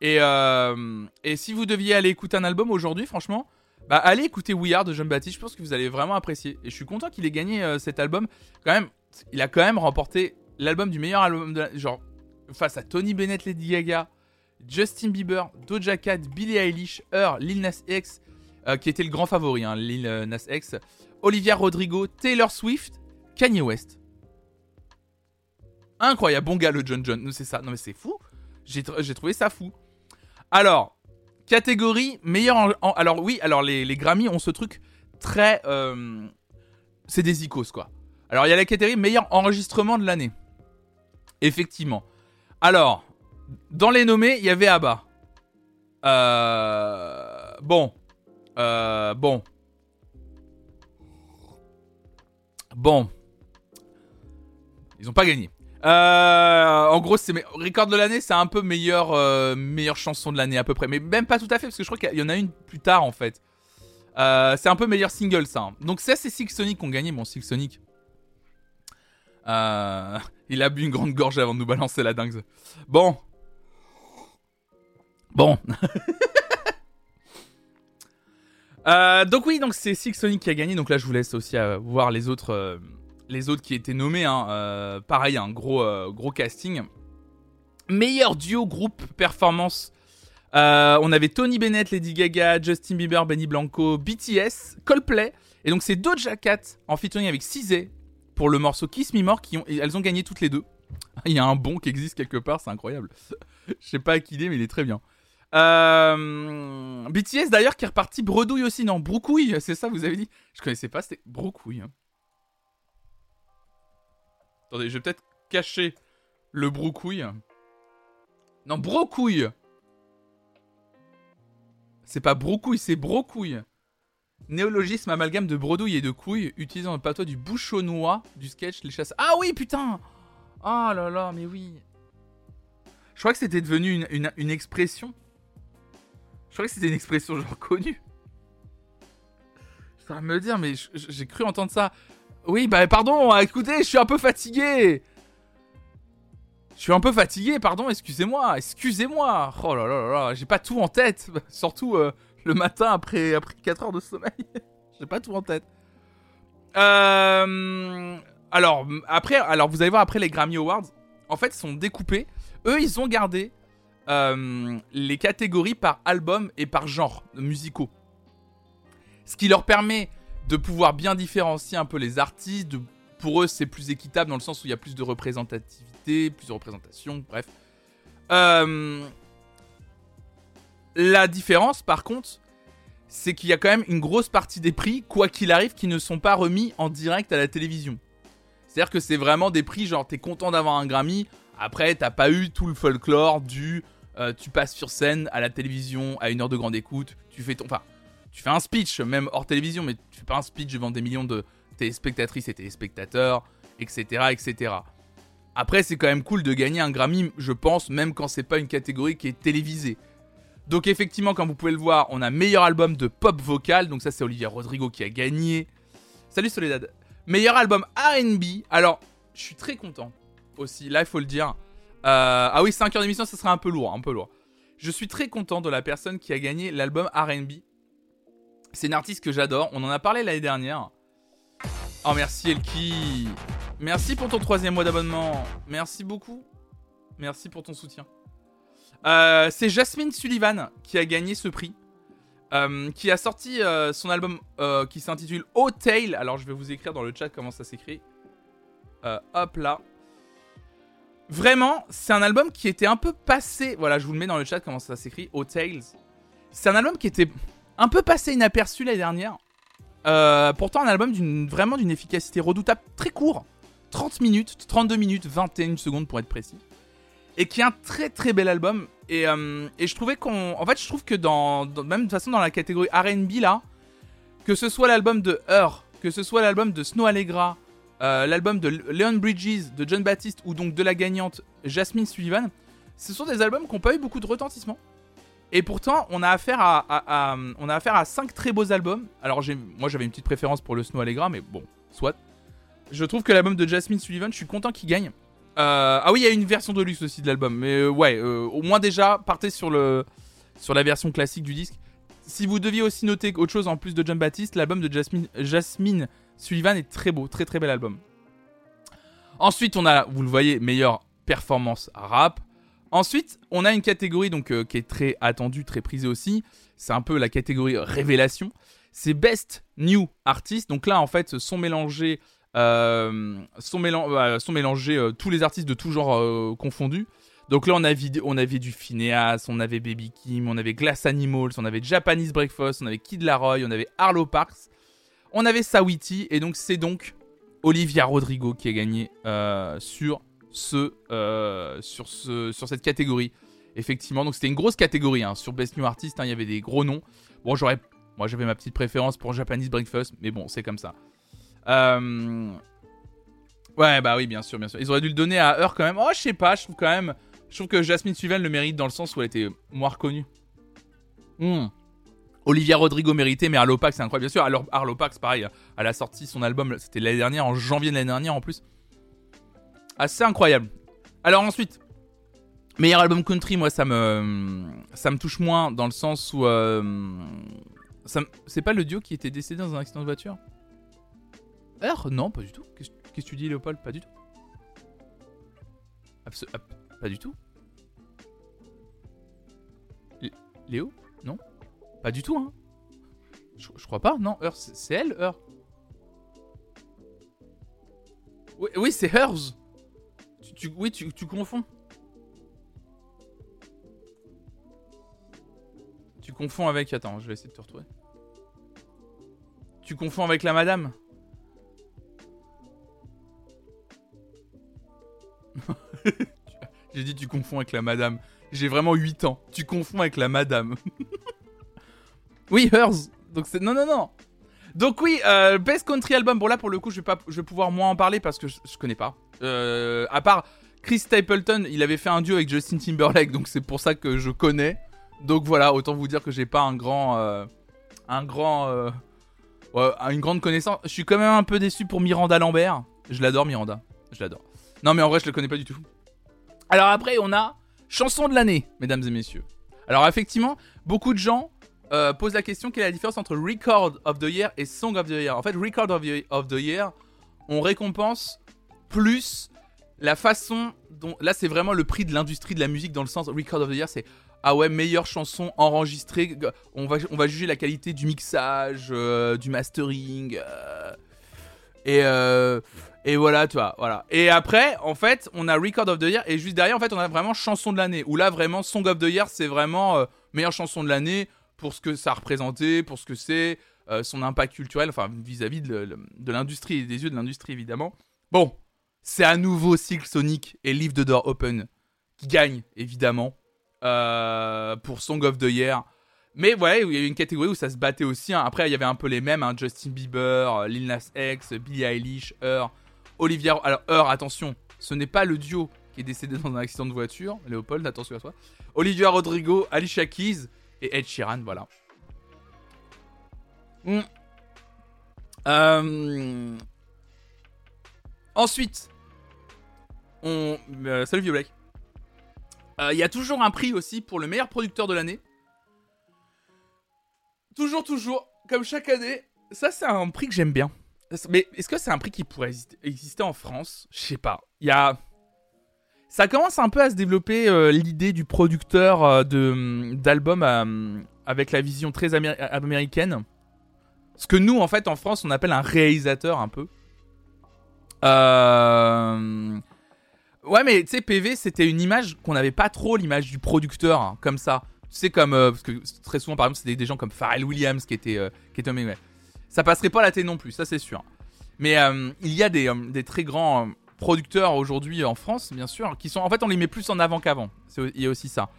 Et, euh, et si vous deviez aller écouter un album aujourd'hui, franchement, bah allez écouter We Are de John Baptiste. Je pense que vous allez vraiment apprécier. Et je suis content qu'il ait gagné euh, cet album. Quand même, il a quand même remporté l'album du meilleur album de la... genre face à Tony Bennett, Lady Gaga, Justin Bieber, Doja Cat, Billie Eilish, Her, Lil Nas X, euh, qui était le grand favori, hein, Lil euh, Nas X, Olivia Rodrigo, Taylor Swift, Kanye West. Incroyable, bon gars le John John, c'est ça, non mais c'est fou, j'ai trouvé ça fou. Alors, catégorie meilleur en, alors oui, alors les, les, Grammy ont ce truc très... Euh, c'est des icônes quoi. Alors il y a la catégorie meilleur enregistrement de l'année. Effectivement. Alors, dans les nommés, il y avait ABBA. Euh, bon, euh, bon. Bon. Ils ont pas gagné. Euh, en gros, c'est record de l'année, c'est un peu meilleure euh, meilleure chanson de l'année à peu près, mais même pas tout à fait parce que je crois qu'il y en a une plus tard en fait. Euh, c'est un peu meilleur single ça. Hein. Donc ça c'est Six Sonic qui ont gagné, bon Six Sonic. Il a bu une grande gorge avant de nous balancer la dingue. Bon. Bon. Euh, donc oui, donc c'est Six Sonic qui a gagné. Donc là, je vous laisse aussi euh, voir les autres, euh, les autres qui étaient nommés. Hein. pareil, un gros, gros casting. Meilleur duo groupe performance. on avait Tony Bennett, Lady Gaga, Justin Bieber, Benny Blanco, BTS, Coldplay. Et donc c'est Doja Cat en featuring avec Cizé pour le morceau Kiss Me More. Qui elles ont gagné toutes les deux. Il y a un bon qui existe quelque part, c'est incroyable. Je sais pas à qui il est, mais il est très bien. Euh, BTS d'ailleurs qui est reparti bredouille aussi, non Broucouille, c'est ça vous avez dit? Je connaissais pas, c'était Broucouille. Hein. Attendez, je vais peut-être cacher le Broucouille. Non, Brocouille C'est pas Broucouille, c'est Brocouille. Néologisme amalgame de bredouille et de couille utilisant le patois du bouchonnois du sketch Les Chasses. Ah oui, putain Oh là là, mais oui. Je crois que c'était devenu une expression. Je crois que c'était une expression genre connue. Je me dire, mais j'ai cru entendre ça. Oui, bah pardon, écoutez, je suis un peu fatigué. Je suis un peu fatigué, pardon, excusez-moi, excusez-moi. Oh là là là là, j'ai pas tout en tête. Surtout euh, le matin après, après 4 heures de sommeil. j'ai pas tout en tête. Euh, alors, après, alors, vous allez voir, après les Grammy Awards, en fait, sont découpés. Eux, ils ont gardé euh, les catégories par album et par genre musicaux. Ce qui leur permet de pouvoir bien différencier un peu les artistes. pour eux, c'est plus équitable dans le sens où il y a plus de représentativité, plus de représentation, bref. Euh, la différence, par contre, c'est qu'il y a quand même une grosse partie des prix, quoi qu'il arrive, qui ne sont pas remis en direct à la télévision. C'est-à-dire que c'est vraiment des prix, genre t'es content d'avoir un Grammy, après t'as pas eu tout le folklore du euh, tu passes sur scène à la télévision à une heure de grande écoute, tu fais ton, enfin, tu fais un speech même hors télévision, mais tu fais pas un speech devant des millions de téléspectatrices et téléspectateurs, etc., etc. Après, c'est quand même cool de gagner un Grammy, je pense, même quand c'est pas une catégorie qui est télévisée. Donc effectivement, comme vous pouvez le voir, on a meilleur album de pop vocal, donc ça c'est Olivia Rodrigo qui a gagné. Salut Soledad. Meilleur album R&B. Alors, je suis très content aussi. Là, il faut le dire. Euh, ah oui, 5 heures d'émission, ça serait un peu lourd, un peu lourd. Je suis très content de la personne qui a gagné l'album RB. C'est une artiste que j'adore. On en a parlé l'année dernière. Oh, merci Elki. Merci pour ton troisième mois d'abonnement. Merci beaucoup. Merci pour ton soutien. Euh, c'est Jasmine Sullivan qui a gagné ce prix. Euh, qui a sorti son album qui s'intitule Hotel. Alors je vais vous écrire dans le chat comment ça s'écrit. hop là. Vraiment, c'est un album qui était un peu passé. Voilà, je vous le mets dans le chat comment ça s'écrit. Hotels. C'est un album qui était un peu passé inaperçu l'année dernière. pourtant, un album vraiment d'une efficacité redoutable, très court. 30 minutes, 32 minutes, 21 secondes pour être précis et qui est un très très bel album. Et, euh, et je trouvais qu'on. En fait, je trouve que dans, Même de façon, dans la catégorie RB là, que ce soit l'album de Heur, que ce soit l'album de Snow Allegra, euh, l'album de Leon Bridges, de John Baptiste, ou donc de la gagnante Jasmine Sullivan, ce sont des albums qui n'ont pas eu beaucoup de retentissement. Et pourtant, on a affaire à, on a affaire à 5 très beaux albums. Alors, moi j'avais une petite préférence pour le Snow Allegra, mais bon, soit. Je trouve que l'album de Jasmine Sullivan, je suis content qu'il gagne. Euh, ah oui, il y a une version de luxe aussi de l'album. Mais euh, ouais, au moins déjà, partez sur, le, sur la version classique du disque. Si vous deviez aussi noter autre chose en plus de John Baptiste, l'album de Jasmine, Jasmine Sullivan est très beau, très très bel album. Ensuite, on a, vous le voyez, meilleure performance rap. Ensuite, on a une catégorie donc qui est très attendue, très prisée aussi. C'est un peu la catégorie révélation. C'est Best New Artist. Donc là, en fait, sont mélangés euh, sont, sont, mélangés euh, tous les artistes de tout genre euh, confondus. Donc là, on avait, du Phineas, on avait Baby Kim, on avait Glass Animals, on avait Japanese Breakfast, on avait Kid Laroi, on avait Arlo Parks, on avait Sawiti, et donc c'est donc Olivia Rodrigo qui a gagné sur, ce, sur, ce, sur cette catégorie. Effectivement, donc c'était une grosse catégorie hein. sur Best New Artist, hein, il y avait des gros noms. Bon, j'aurais, moi j'avais ma petite préférence pour Japanese Breakfast, mais bon, c'est comme ça. Euh... Ouais, bah oui, bien sûr, bien sûr. Ils auraient dû le donner à Heur quand même. Oh, je sais pas, je trouve quand même. Je trouve que Jasmine Sullivan le mérite dans le sens où elle était moins reconnue. Hmm. Olivia Rodrigo méritait, mais Arlo Pax, c'est incroyable. Bien sûr, alors Arlo Pax, pareil, elle a sorti son album, c'était l'année dernière, en janvier de l'année dernière en plus. Assez incroyable. Alors ensuite, meilleur album country, moi ça me ça me touche moins dans le sens où euh, c'est pas le duo qui était décédé dans un accident de voiture? Heure? Non, pas du tout. Qu'est-ce que tu dis, Léopold? Pas du tout. pas du tout. Léo? Non? Pas du tout, hein je, crois pas, non. Heure, c'est elle, Heure Oui, oui c'est Hers. Tu, oui, tu, tu confonds. Tu confonds avec. Attends, je vais essayer de te retrouver. Tu confonds avec la madame J'ai dit tu confonds avec la madame. J'ai vraiment 8 ans. Tu confonds avec la madame. oui, Hers. Donc c'est non non non. Donc oui, euh, Best Country Album. Bon là pour le coup, je vais pas, je vais pouvoir moins en parler parce que je, connais pas. Euh, à part Chris Stapleton, il avait fait un duo avec Justin Timberlake, donc c'est pour ça que je connais. Donc voilà, autant vous dire que j'ai pas un grand, euh, un grand, une grande connaissance. Je suis quand même un peu déçu pour Miranda Lambert. Je l'adore Miranda, je l'adore. Non, mais en vrai, je le connais pas du tout. Alors après, on a chanson de l'année, mesdames et messieurs. Alors effectivement, beaucoup de gens euh, posent la question quelle est la différence entre Record of the Year et Song of the Year? En fait, Record of the, Year, on récompense plus la façon dont. Là, c'est vraiment le prix de l'industrie de la musique dans le sens Record of the Year, c'est ah ouais, meilleure chanson enregistrée. On va, on va juger la qualité du mixage, euh, du mastering. Euh, et, et voilà, tu vois, voilà. Et après, en fait, on a Record of the Year et juste derrière, en fait, on a vraiment chanson de l'année. Où là, vraiment, Song of the Year, c'est vraiment meilleure chanson de l'année pour ce que ça a représenté, pour ce que c'est, euh, son impact culturel, enfin, vis-à-vis de, l'industrie et des yeux de l'industrie, évidemment. Bon, c'est à nouveau Silk Sonic et Leave the Door Open qui gagnent, évidemment, euh, pour Song of the Year. Mais ouais, il y a eu une catégorie où ça se battait aussi. Hein. Après, il y avait un peu les mêmes hein. Justin Bieber, Lil Nas X, Billie Eilish, Her. Olivia. Alors, Heur, attention, ce n'est pas le duo qui est décédé dans un accident de voiture. Léopold, attention à toi. Olivia Rodrigo, Alicia Keys et Ed Sheeran, voilà. Hmm. Euh, ensuite, on. Euh, salut Vieux euh, Il y a toujours un prix aussi pour le meilleur producteur de l'année. Toujours, toujours, comme chaque année. Ça, c'est un prix que j'aime bien. Mais est-ce que c'est un prix qui pourrait exister en France? Je sais pas. Il y a. ça commence un peu à se développer l'idée du producteur de d'albums avec la vision très américaine. Ce que nous, en fait, en France, on appelle un réalisateur un peu. Euh... Ouais, mais tu sais, PV, c'était une image qu'on n'avait pas trop, l'image du producteur, hein, comme ça. Sais, comme. Euh, parce que très souvent, par exemple, c'était des gens comme Pharrell Williams qui étaient. Euh, qui étaient. Ça passerait pas à la télé non plus, ça c'est sûr. Mais euh, il y a des, des très grands producteurs aujourd'hui en France, bien sûr, qui sont. En fait, on les met plus en avant qu'avant. Il y a aussi ça.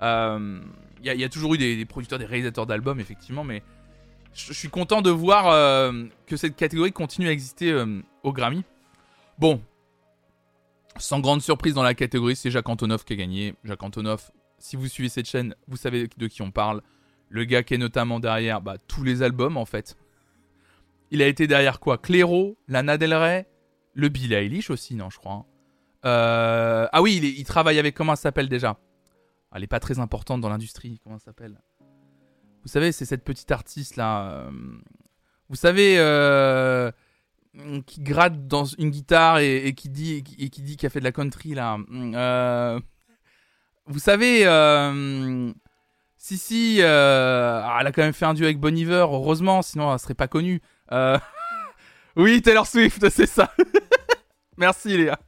Il y, a toujours eu des, producteurs, des réalisateurs d'albums, effectivement, mais je suis content de voir que cette catégorie continue à exister au Grammy. Bon, sans grande surprise dans la catégorie, c'est Jacques Antonoff qui a gagné. Jacques Antonoff, si vous suivez cette chaîne, vous savez de qui on parle. Le gars qui est notamment derrière bah, tous les albums en fait. Il a été derrière quoi? Clairo, Lana Del Rey, le Bill Eilish aussi, non, je crois. Hein. Euh, ah oui, il, travaille avec comment elle s'appelle déjà? Elle est pas très importante dans l'industrie. Comment elle s'appelle? Vous savez, c'est cette petite artiste là. Euh, vous savez, euh, qui gratte dans une guitare et, qui dit et qui dit qu'il a fait de la country là. Euh, vous savez, euh, si si, euh, ah, elle a quand même fait un duo avec Bon Iver, heureusement, sinon elle serait pas connue. Oui, Taylor Swift, c'est ça. Merci Léa.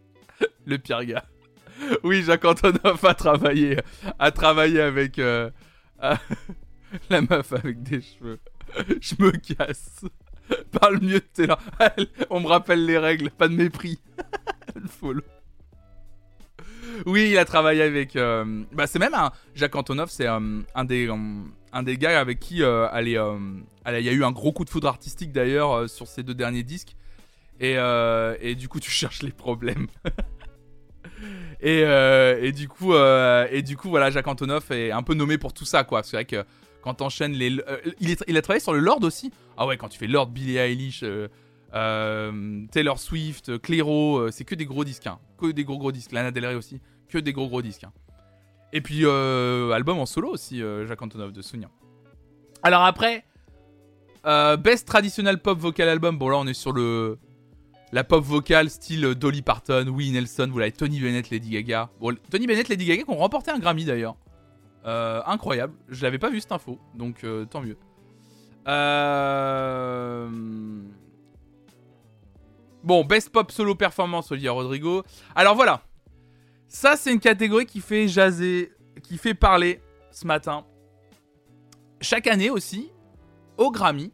Le pire gars. Oui, Jacques Antonoff a travaillé, a travaillé avec la meuf avec des cheveux. Je me casse. Parle mieux de Taylor. On me rappelle les règles, pas de mépris. follow. Oui, il a travaillé avec. Euh, bah, c'est même un. Jacques Antonoff, c'est euh, un des euh, un des gars avec qui il y a eu un gros coup de foudre artistique d'ailleurs sur ces deux derniers disques. Et, et du coup, tu cherches les problèmes. et, et du coup, et du coup, voilà, Jacques Antonoff est un peu nommé pour tout ça, quoi. C'est vrai que quand t'enchaînes les. Euh, il, a travaillé sur le Lord aussi. Ah ouais, quand tu fais Lord, Billie Eilish, euh, euh, Taylor Swift, Clairo, c'est que des gros disques. Hein. Que des gros gros disques. Lana Del Rey aussi. Que des gros gros disques. Hein. Et puis, album en solo aussi, Jacques Antonoff de Sonia. Alors après, Best Traditional Pop Vocal Album. Bon, là, on est sur le. La pop vocale style Dolly Parton, Willie Nelson, vous l'avez, Tony Bennett, Lady Gaga. Bon, Tony Bennett, Lady Gaga qui ont remporté un Grammy d'ailleurs. Euh, incroyable. Je l'avais pas vu cette info, donc euh, tant mieux. Euh, bon, Best Pop Solo Performance, Olivia Rodrigo. Alors voilà. Ça, c'est une catégorie qui fait jaser, qui fait parler ce matin. Chaque année aussi, au Grammy,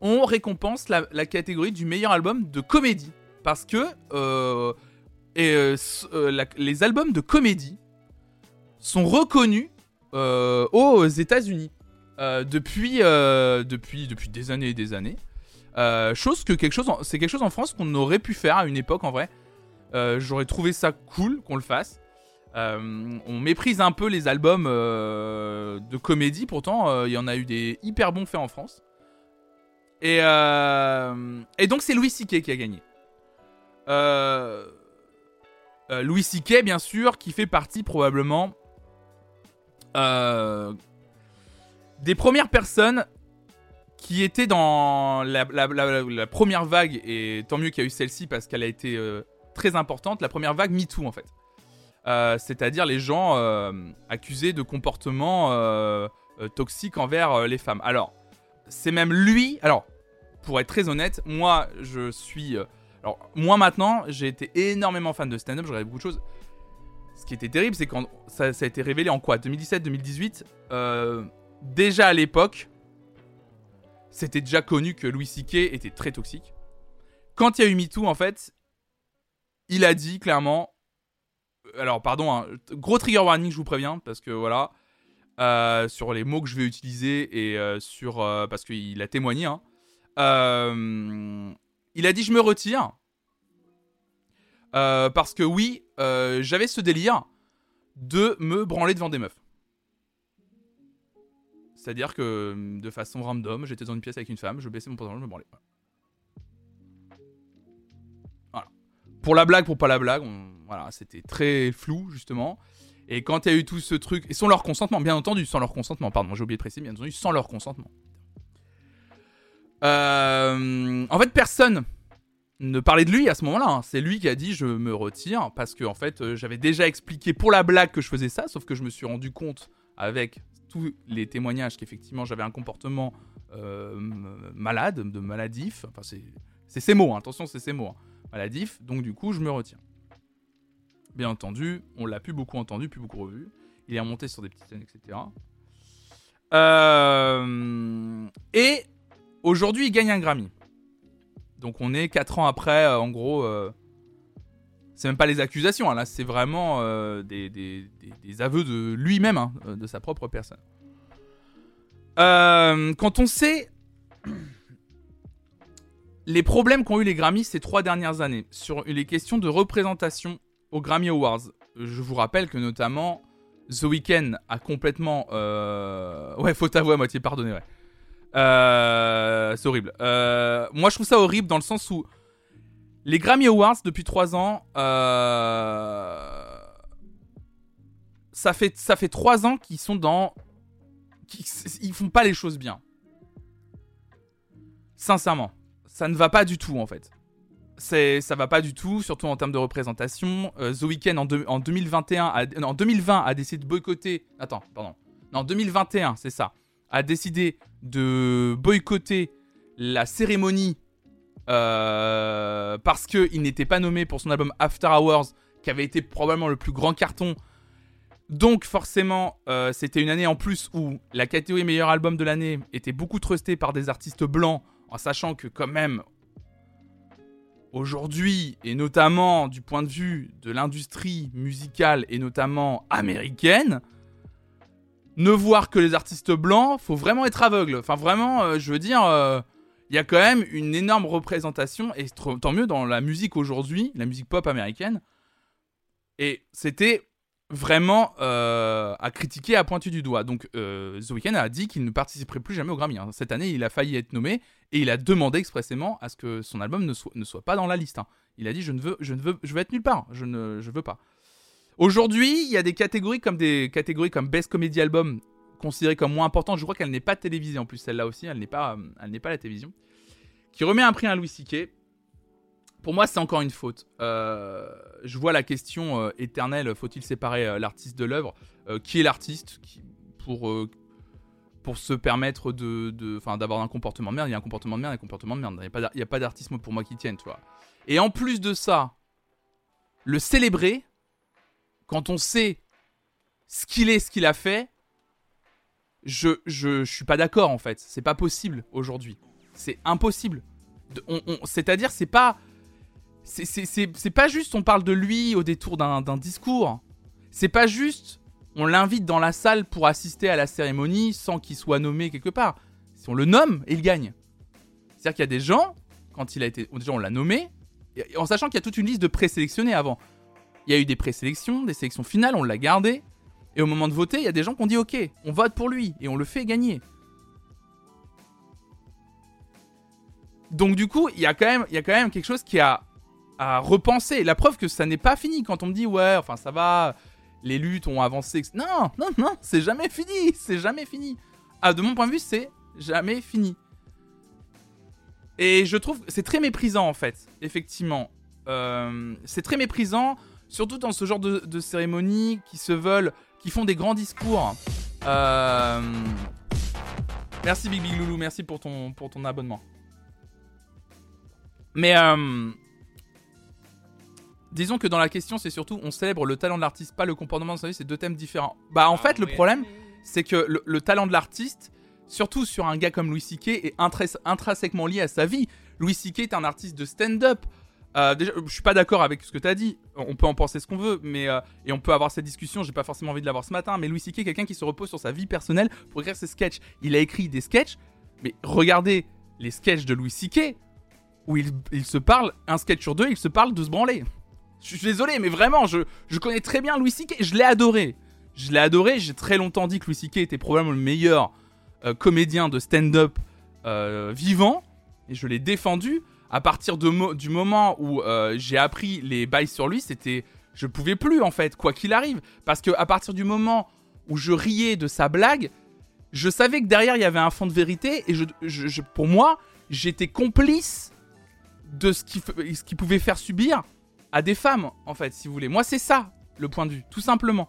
on récompense la, catégorie du meilleur album de comédie. Parce que et, les albums de comédie sont reconnus euh, aux États-Unis euh, depuis, euh, des années et des années. c'est quelque chose en France qu'on aurait pu faire à une époque en vrai. J'aurais trouvé ça cool qu'on le fasse. on méprise un peu les albums de comédie, pourtant il y en a eu des hyper bons faits en France. Et, et donc c'est Louis C.K. qui a gagné. Louis C.K. bien sûr, qui fait partie probablement euh, des premières personnes qui étaient dans la, première vague, et tant mieux qu'il y a eu celle-ci parce qu'elle a été euh, très importante, la première vague MeToo en fait. Euh, c'est-à-dire les gens accusés de comportements toxiques envers les femmes. Alors, c'est même lui, alors, pour être très honnête, moi je suis... alors, moi maintenant, j'ai été énormément fan de stand-up, je regardais beaucoup de choses ce qui était terrible, c'est quand ça, a été révélé en quoi? 2017-2018 euh, Déjà à l'époque, c'était déjà connu que Louis C.K. était très toxique. Quand il y a eu MeToo, en fait, il a dit clairement. Euh, alors, pardon, hein, gros trigger warning, je vous préviens, parce que voilà. Euh, sur les mots que je vais utiliser et sur. parce qu'il a témoigné. Hein. il a dit Je me retire. Euh, parce que oui, euh, j'avais ce délire de me branler devant des meufs. C'est-à-dire que de façon random, j'étais dans une pièce avec une femme, je baissais mon pantalon, je me branlais. Pour la blague, pour pas la blague, voilà, c'était très flou justement. Et quand il y a eu tout ce truc, et sans leur consentement, bien entendu, sans leur consentement, pardon, j'ai oublié de préciser, bien entendu, sans leur consentement. Euh, en fait, personne ne parler de lui à ce moment-là. hein. C'est lui qui a dit je me retire parce que en fait euh, j'avais déjà expliqué pour la blague que je faisais ça, sauf que je me suis rendu compte avec tous les témoignages qu'effectivement j'avais un comportement euh, malade, de maladif. Enfin c'est c'est ces mots, hein. attention c'est ces mots, hein. Maladif. Donc du coup je me retire. Bien entendu, on l'a plus beaucoup entendu, plus beaucoup revu. Il est remonté sur des petites scènes, etc. Euh, et aujourd'hui il gagne un Grammy. Donc on est 4 ans après, euh, en gros. euh, c'est même pas les accusations, hein, là, c'est vraiment des, aveux de lui-même, hein, de sa propre personne. Quand on sait les problèmes qu'ont eu les Grammys ces trois dernières années sur les questions de représentation aux Grammy Awards, je vous rappelle que notamment The Weeknd a complètement. euh, Ouais, faut t'avouer à moitié pardonné, ouais. Euh, c'est horrible. Euh, moi, je trouve ça horrible dans le sens où les Grammy Awards depuis 3 ans, euh, ça fait ça fait 3 ans qu'ils sont dans, qu'ils- ils font pas les choses bien. Sincèrement, ça ne va pas du tout en fait. C'est ça va pas du tout, surtout en termes de représentation. Euh, The Weeknd en, deux- en 2021, a- en 2020 a décidé de boycotter. Attends, pardon. Non, en 2021, c'est ça a décidé de boycotter la cérémonie euh, parce qu'il n'était pas nommé pour son album After Hours, qui avait été probablement le plus grand carton. Donc forcément, euh, c'était une année en plus où la catégorie meilleur album de l'année était beaucoup trustée par des artistes blancs, en sachant que quand même, aujourd'hui, et notamment du point de vue de l'industrie musicale, et notamment américaine, ne voir que les artistes blancs, faut vraiment être aveugle. Enfin, vraiment, euh, je veux dire, euh, il y a quand même une énorme représentation, et tant mieux dans la musique aujourd'hui, la musique pop américaine. Et c'était vraiment euh, à critiquer à pointu du doigt. Donc, euh, The Weeknd a dit qu'il ne participerait plus jamais au Grammy. hein. Cette année, il a failli être nommé, et il a demandé expressément à ce que son album ne soit, pas dans la liste. hein. Il a dit je ne veux, je ne veux, je veux être nulle part. Je ne, je veux pas. Aujourd'hui, il y a des catégories comme des catégories comme Best Comedy Album considérées comme moins importantes. Je crois qu'elle n'est pas télévisée en plus celle-là aussi. Elle n'est pas, euh, elle n'est pas à la télévision. Qui remet un prix à Louis C.K. Pour moi, c'est encore une faute. Euh, je vois la question euh, éternelle faut-il séparer euh, l'artiste de l'œuvre Qui est l'artiste pour pour se permettre de, d'avoir un comportement de merde, il y a un comportement de merde un comportement de merde. Il n'y a pas d'artisme pour moi qui tienne, tu vois. Et en plus de ça, le célébrer, quand on sait ce qu'il est, ce qu'il a fait, je, je, je suis pas d'accord en fait. C'est pas possible aujourd'hui. C'est impossible. C'est-à-dire, c'est pas. C'est- pas juste on parle de lui au détour d'un discours. C'est pas juste on l'invite dans la salle pour assister à la cérémonie sans qu'il soit nommé quelque part. Si on le nomme, il gagne. C'est-à-dire qu'il y a des gens, quand il a été. Déjà, on l'a nommé, en sachant qu'il y a toute une liste de présélectionnés avant. Il y a eu des présélections, des sélections finales, on l'a gardé. Et au moment de voter, il y a des gens qui ont dit ok, on vote pour lui et on le fait gagner. Donc du coup, il y a quand même, il y a quand même quelque chose qui a à repenser. La preuve que ça n'est pas fini quand on me dit ouais, enfin ça va, les luttes ont avancé. Non, non, non, c'est jamais fini, c'est jamais fini. Ah, de mon point de vue, c'est jamais fini. Et je trouve c'est très méprisant en fait, effectivement. Euh, c'est très méprisant, surtout dans ce genre de, cérémonies qui se veulent, qui font des grands discours. Euh, Merci Big Big Loulou, merci pour ton, pour ton abonnement. Mais euh, disons que dans la question, c'est surtout on célèbre le talent de l'artiste, pas le comportement de sa vie, c'est deux thèmes différents. Bah en fait, le problème, c'est que le, le talent de l'artiste, surtout sur un gars comme Louis C.K., est intrinsèquement lié à sa vie. Louis C.K. est un artiste de stand-up. Euh, déjà, je suis pas d'accord avec ce que tu as dit. On peut en penser ce qu'on veut, mais euh, et on peut avoir cette discussion. J'ai pas forcément envie de l'avoir ce matin, mais Louis C.K. est quelqu'un qui se repose sur sa vie personnelle pour écrire ses sketchs. Il a écrit des sketchs, mais regardez les sketchs de Louis C.K. où il, il se parle un sketch sur deux, il se parle de se branler. Je suis désolé, mais vraiment, je, je connais très bien Louis C.K. Je l'ai adoré. Je l'ai adoré. J'ai très longtemps dit que Louis C.K. était probablement le meilleur euh, comédien de stand-up euh, vivant. Et je l'ai défendu. À partir du moment où euh, j'ai appris les bails sur lui, c'était. Je pouvais plus, en fait, quoi qu'il arrive. Parce que à partir du moment où je riais de sa blague, je savais que derrière, il y avait un fond de vérité. Et pour moi, j'étais complice de ce qu'il pouvait faire subir à des femmes, en fait, si vous voulez. Moi, c'est ça le point de vue, tout simplement.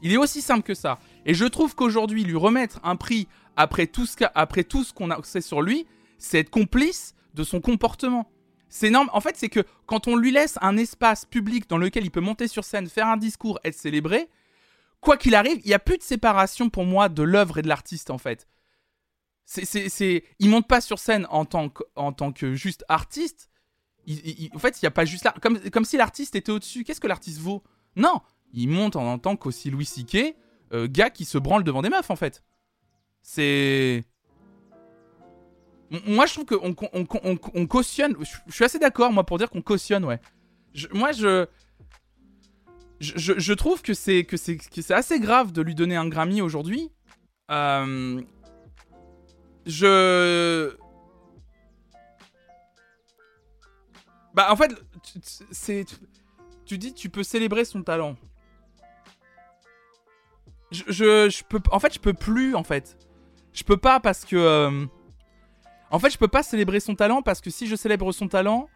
Il est aussi simple que ça. Et je trouve qu'aujourd'hui, lui remettre un prix après tout ce tout ce qu'on a sait sur lui, c'est être complice de son comportement. C'est énorme. En fait, c'est que quand on lui laisse un espace public dans lequel il peut monter sur scène, faire un discours, être célébré, quoi qu'il arrive, il n'y a plus de séparation pour moi de l'œuvre et de l'artiste, en fait. C'est, c'est, c'est... Il monte pas sur scène en tant que, en tant que juste artiste. En fait, il n'y a pas juste là. Comme, comme si l'artiste était au-dessus. Qu'est-ce que l'artiste vaut? Non Il monte en, tant qu'aussi Louis C.K., euh, gars qui se branle devant des meufs, en fait. C'est. Moi, je trouve qu'on on, on- on- on cautionne. Je suis assez d'accord, moi, pour dire qu'on cautionne, ouais. Moi, je. Je, je- je trouve que c'est que c'est que c'est assez grave de lui donner un Grammy aujourd'hui. Euh, je. Bah, en fait, c'est. Tu dis, tu peux célébrer son talent. Je, peux. En fait, je peux plus, en fait. Je peux pas parce que. euh, En fait, je peux pas célébrer son talent parce que si je célèbre son talent,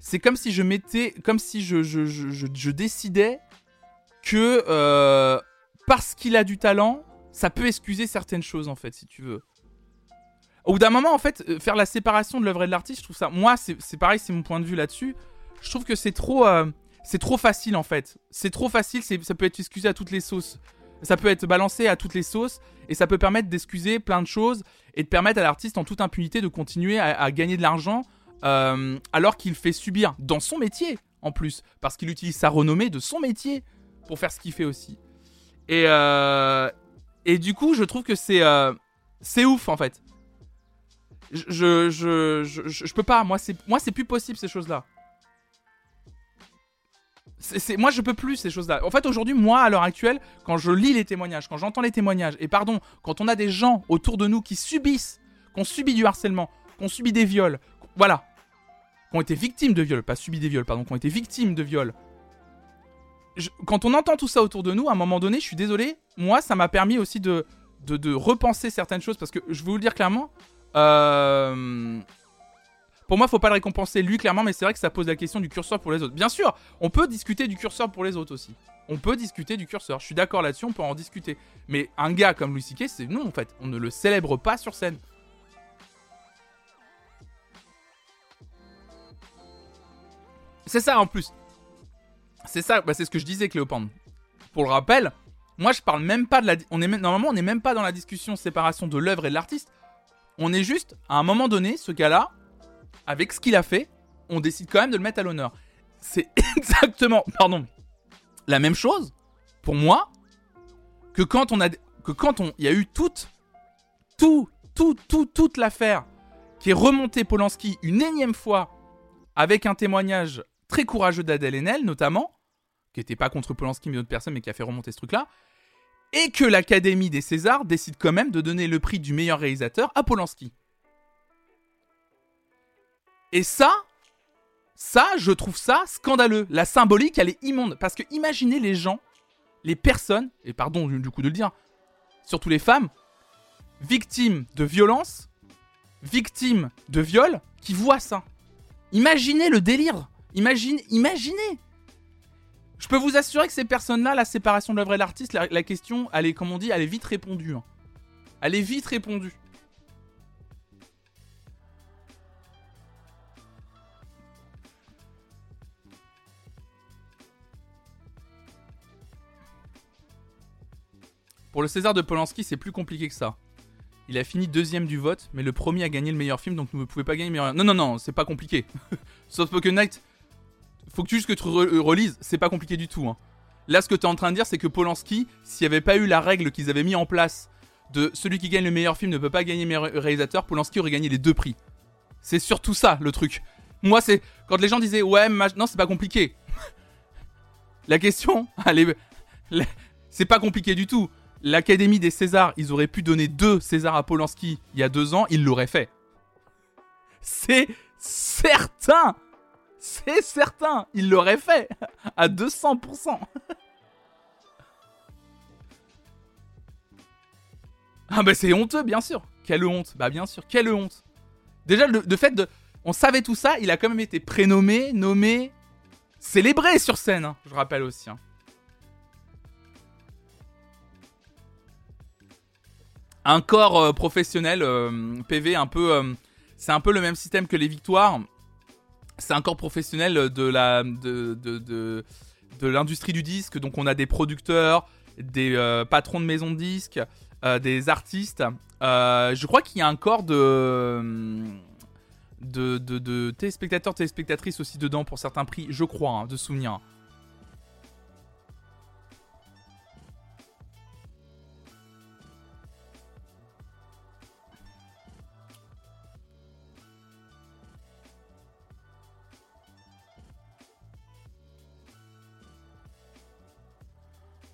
c'est comme si je mettais. Comme si je décidais que. euh, parce qu'il a du talent, ça peut excuser certaines choses, en fait, si tu veux. Au bout d'un moment, en fait, euh, faire la séparation de l'œuvre et de l'artiste, je trouve ça. Moi, c'est pareil, c'est mon point de vue là-dessus. Je trouve que c'est trop. euh, c'est trop facile, en fait. C'est trop facile, ça peut être excusé à toutes les sauces. Ça peut être balancé à toutes les sauces et ça peut permettre d'excuser plein de choses et de permettre à l'artiste en toute impunité de continuer à, gagner de l'argent euh, alors qu'il fait subir dans son métier en plus parce qu'il utilise sa renommée de son métier pour faire ce qu'il fait aussi. Et, et du coup, je trouve que c'est c'est ouf en fait. Je, je, je, je, peux pas, moi c'est moi c'est plus possible ces choses-là. C'est- moi, je peux plus ces choses-là. En fait, aujourd'hui, moi, à l'heure actuelle, quand je lis les témoignages, quand j'entends les témoignages, et pardon, quand on a des gens autour de nous qui subissent, qu'on subit du harcèlement, qu'on subit des viols, voilà, qui ont été victimes de viols, pas subi des viols, pardon, qui ont été victimes de viols. Quand on entend tout ça autour de nous, à un moment donné, je suis désolé, moi, ça m'a permis aussi de, de, de repenser certaines choses, parce que je vais vous le dire clairement, euh, pour moi, faut pas le récompenser lui clairement, mais c'est vrai que ça pose la question du curseur pour les autres. Bien sûr, on peut discuter du curseur pour les autres aussi. On peut discuter du curseur. Je suis d'accord là-dessus, on peut en discuter. Mais un gars comme Louis c'est non en fait. On ne le célèbre pas sur scène. C'est ça en plus. C'est ça, bah, c'est ce que je disais, Cléopâtre. Pour le rappel, moi je parle même pas de la. On est normalement, on n'est même pas dans la discussion séparation de l'œuvre et de l'artiste. On est juste, à un moment donné, ce gars-là, avec ce qu'il a fait, on décide quand même de le mettre à l'honneur. C'est exactement, pardon, la même chose pour moi que quand on a, il y a eu toute, tout, tout, tout, toute l'affaire qui est remontée Polanski une énième fois avec un témoignage très courageux d'Adèle Haenel notamment, qui n'était pas contre Polanski mais d'autres personnes mais qui a fait remonter ce truc-là, et que l'Académie des Césars décide quand même de donner le prix du meilleur réalisateur à Polanski. Et ça, ça, je trouve ça scandaleux. La symbolique, elle est immonde. Parce que imaginez les gens, les personnes, et pardon du coup de le dire, surtout les femmes, victimes de violences, victimes de viols, qui voient ça. Imaginez le délire. Imagine, imaginez. Je peux vous assurer que ces personnes-là, la séparation de l'œuvre et de l'artiste, la, question, elle est, comme on dit, elle est vite répondue. hein. Elle est vite répondue. Pour le César de Polanski, c'est plus compliqué que ça. Il a fini deuxième du vote, mais le premier a gagné le meilleur film, donc vous ne pouvez pas gagner le meilleur. Non, non, non, c'est pas compliqué. Sauf Poker Night, faut que tu juste que tu re- relises, c'est pas compliqué du tout. hein. Là, ce que tu es en train de dire, c'est que Polanski, s'il n'y avait pas eu la règle qu'ils avaient mis en place de celui qui gagne le meilleur film ne peut pas gagner le meilleur réalisateur, Polanski aurait gagné les deux prix. C'est surtout ça le truc. Moi, c'est quand les gens disaient ouais, ma- non, c'est pas compliqué. la question, la- c'est pas compliqué du tout. L'Académie des Césars, ils auraient pu donner deux Césars à Polanski il y a deux ans, ils l'auraient fait. C'est certain C'est certain Ils l'auraient fait À 200% Ah bah c'est honteux, bien sûr Quelle honte Bah bien sûr, quelle honte Déjà, le, le fait de, on savait tout ça, il a quand même été prénommé, nommé, célébré sur scène, hein, je rappelle aussi. Hein. Un corps euh, professionnel, euh, PV, un peu, euh, c'est un peu le même système que les victoires. C'est un corps professionnel de l'industrie du disque. Donc on a des producteurs, des patrons de maisons de disques, des artistes. je crois qu'il y a un corps de de, téléspectateurs, téléspectatrices aussi dedans pour certains prix, je crois, hein, de souvenir.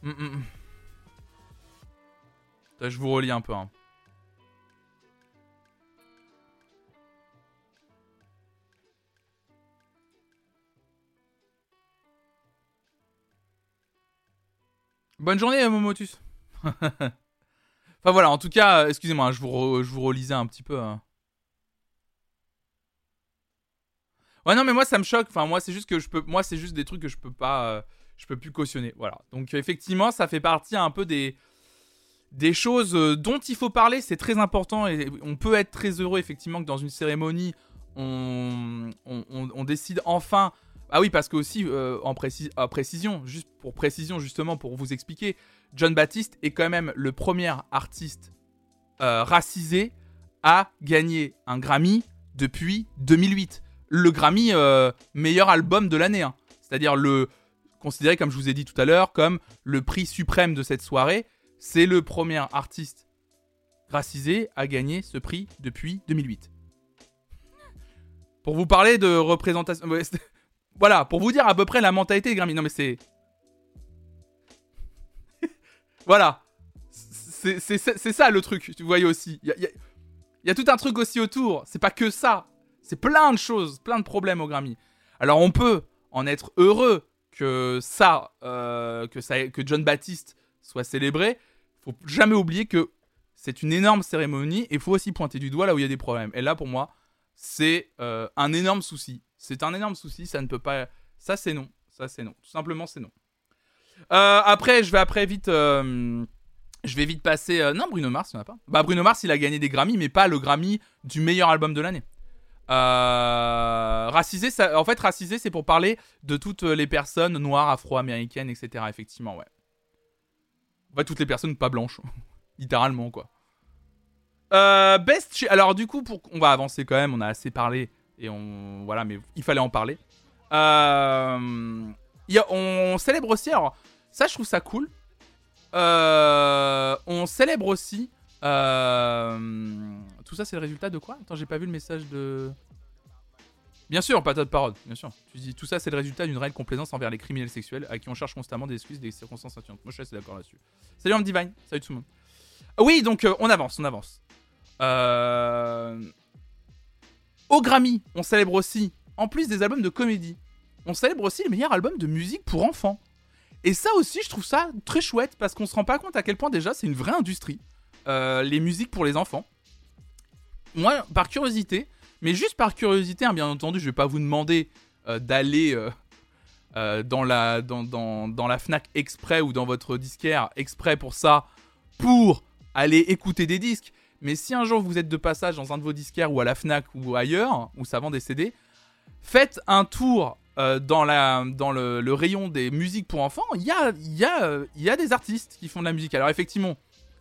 Hum, hum, hum. Je vous relis un peu. Hein. Bonne journée, Momotus. enfin voilà, en tout cas, euh, excusez-moi, je, vous je vous relisais un petit peu. Hein. Ouais, non, mais moi ça me choque. Enfin, moi c'est juste que je peux. Moi c'est juste des trucs que je peux pas. Euh, je peux plus cautionner. Voilà. Donc effectivement, ça fait partie un peu des choses euh, dont il faut parler. C'est très important et on peut être très heureux effectivement que dans une cérémonie, on, décide enfin ah oui, parce que aussi, euh, en, précision, juste pour précision, justement, pour vous expliquer, John Baptiste est quand même le premier artiste euh, racisé à gagner un Grammy depuis 2008. Le Grammy meilleur album de l'année. Hein. C'est-à-dire le considéré, comme je vous ai dit tout à l'heure, comme le prix suprême de cette soirée. C'est le premier artiste racisé à gagner ce prix depuis 2008. Pour vous parler de représentation... Voilà, pour vous dire à peu près la mentalité des Grammy. Non mais c'est... voilà. C'est ça le truc, tu voyez aussi. Il y a, tout un truc aussi autour. C'est pas que ça. C'est plein de choses, plein de problèmes au Grammy. Alors on peut en être heureux que ça, euh, que ça, que John Baptiste soit célébré. Faut jamais oublier que c'est une énorme cérémonie et faut aussi pointer du doigt là où il y a des problèmes. Et là pour moi, c'est euh, un énorme souci. C'est un énorme souci, ça ne peut pas. Ça, c'est non. Ça, c'est non. Tout simplement, c'est non. Euh, après, je vais après vite. Je vais vite passer. Non, Bruno Mars, il n'y en a pas. Bah, Bruno Mars, il a gagné des Grammys, mais pas le Grammy du meilleur album de l'année. Racisé, ça, en fait, racisé, c'est pour parler de toutes les personnes noires, afro-américaines, etc. Effectivement, ouais. En toutes les personnes pas blanches. Littéralement, quoi. best. Alors, du coup, pour... on va avancer quand même. On a assez parlé et on. Voilà, mais il fallait en parler. Euh, on célèbre aussi. Alors, ça, je trouve ça cool. Euh, on célèbre aussi. Euh, tout ça, c'est le résultat de quoi? Attends, j'ai pas vu le message de. Bien sûr, pas de parole, bien sûr. Tu dis tout ça, c'est le résultat d'une réelle complaisance envers les criminels sexuels à qui on cherche constamment des excuses, des circonstances atténuantes. Moi, je suis assez d'accord là-dessus. Salut, Homme Divine. Salut tout le monde. Oui, donc, on avance, on avance. Euh. Au Grammy, on célèbre aussi, en plus des albums de comédie, on célèbre aussi le meilleur album de musique pour enfants. Et ça aussi, je trouve ça très chouette parce qu'on se rend pas compte à quel point déjà c'est une vraie industrie, euh, les musiques pour les enfants. Moi, par curiosité, mais juste par curiosité, hein, bien entendu, je vais pas vous demander euh, d'aller euh, dans, la, dans, dans, dans la Fnac exprès ou dans votre disquaire exprès pour ça, pour aller écouter des disques. Mais si un jour vous êtes de passage dans un de vos disquaires ou à la Fnac ou ailleurs, où ça vend des CD, faites un tour dans, la, dans le, rayon des musiques pour enfants. Il y a, y, a, y a des artistes qui font de la musique. Alors effectivement,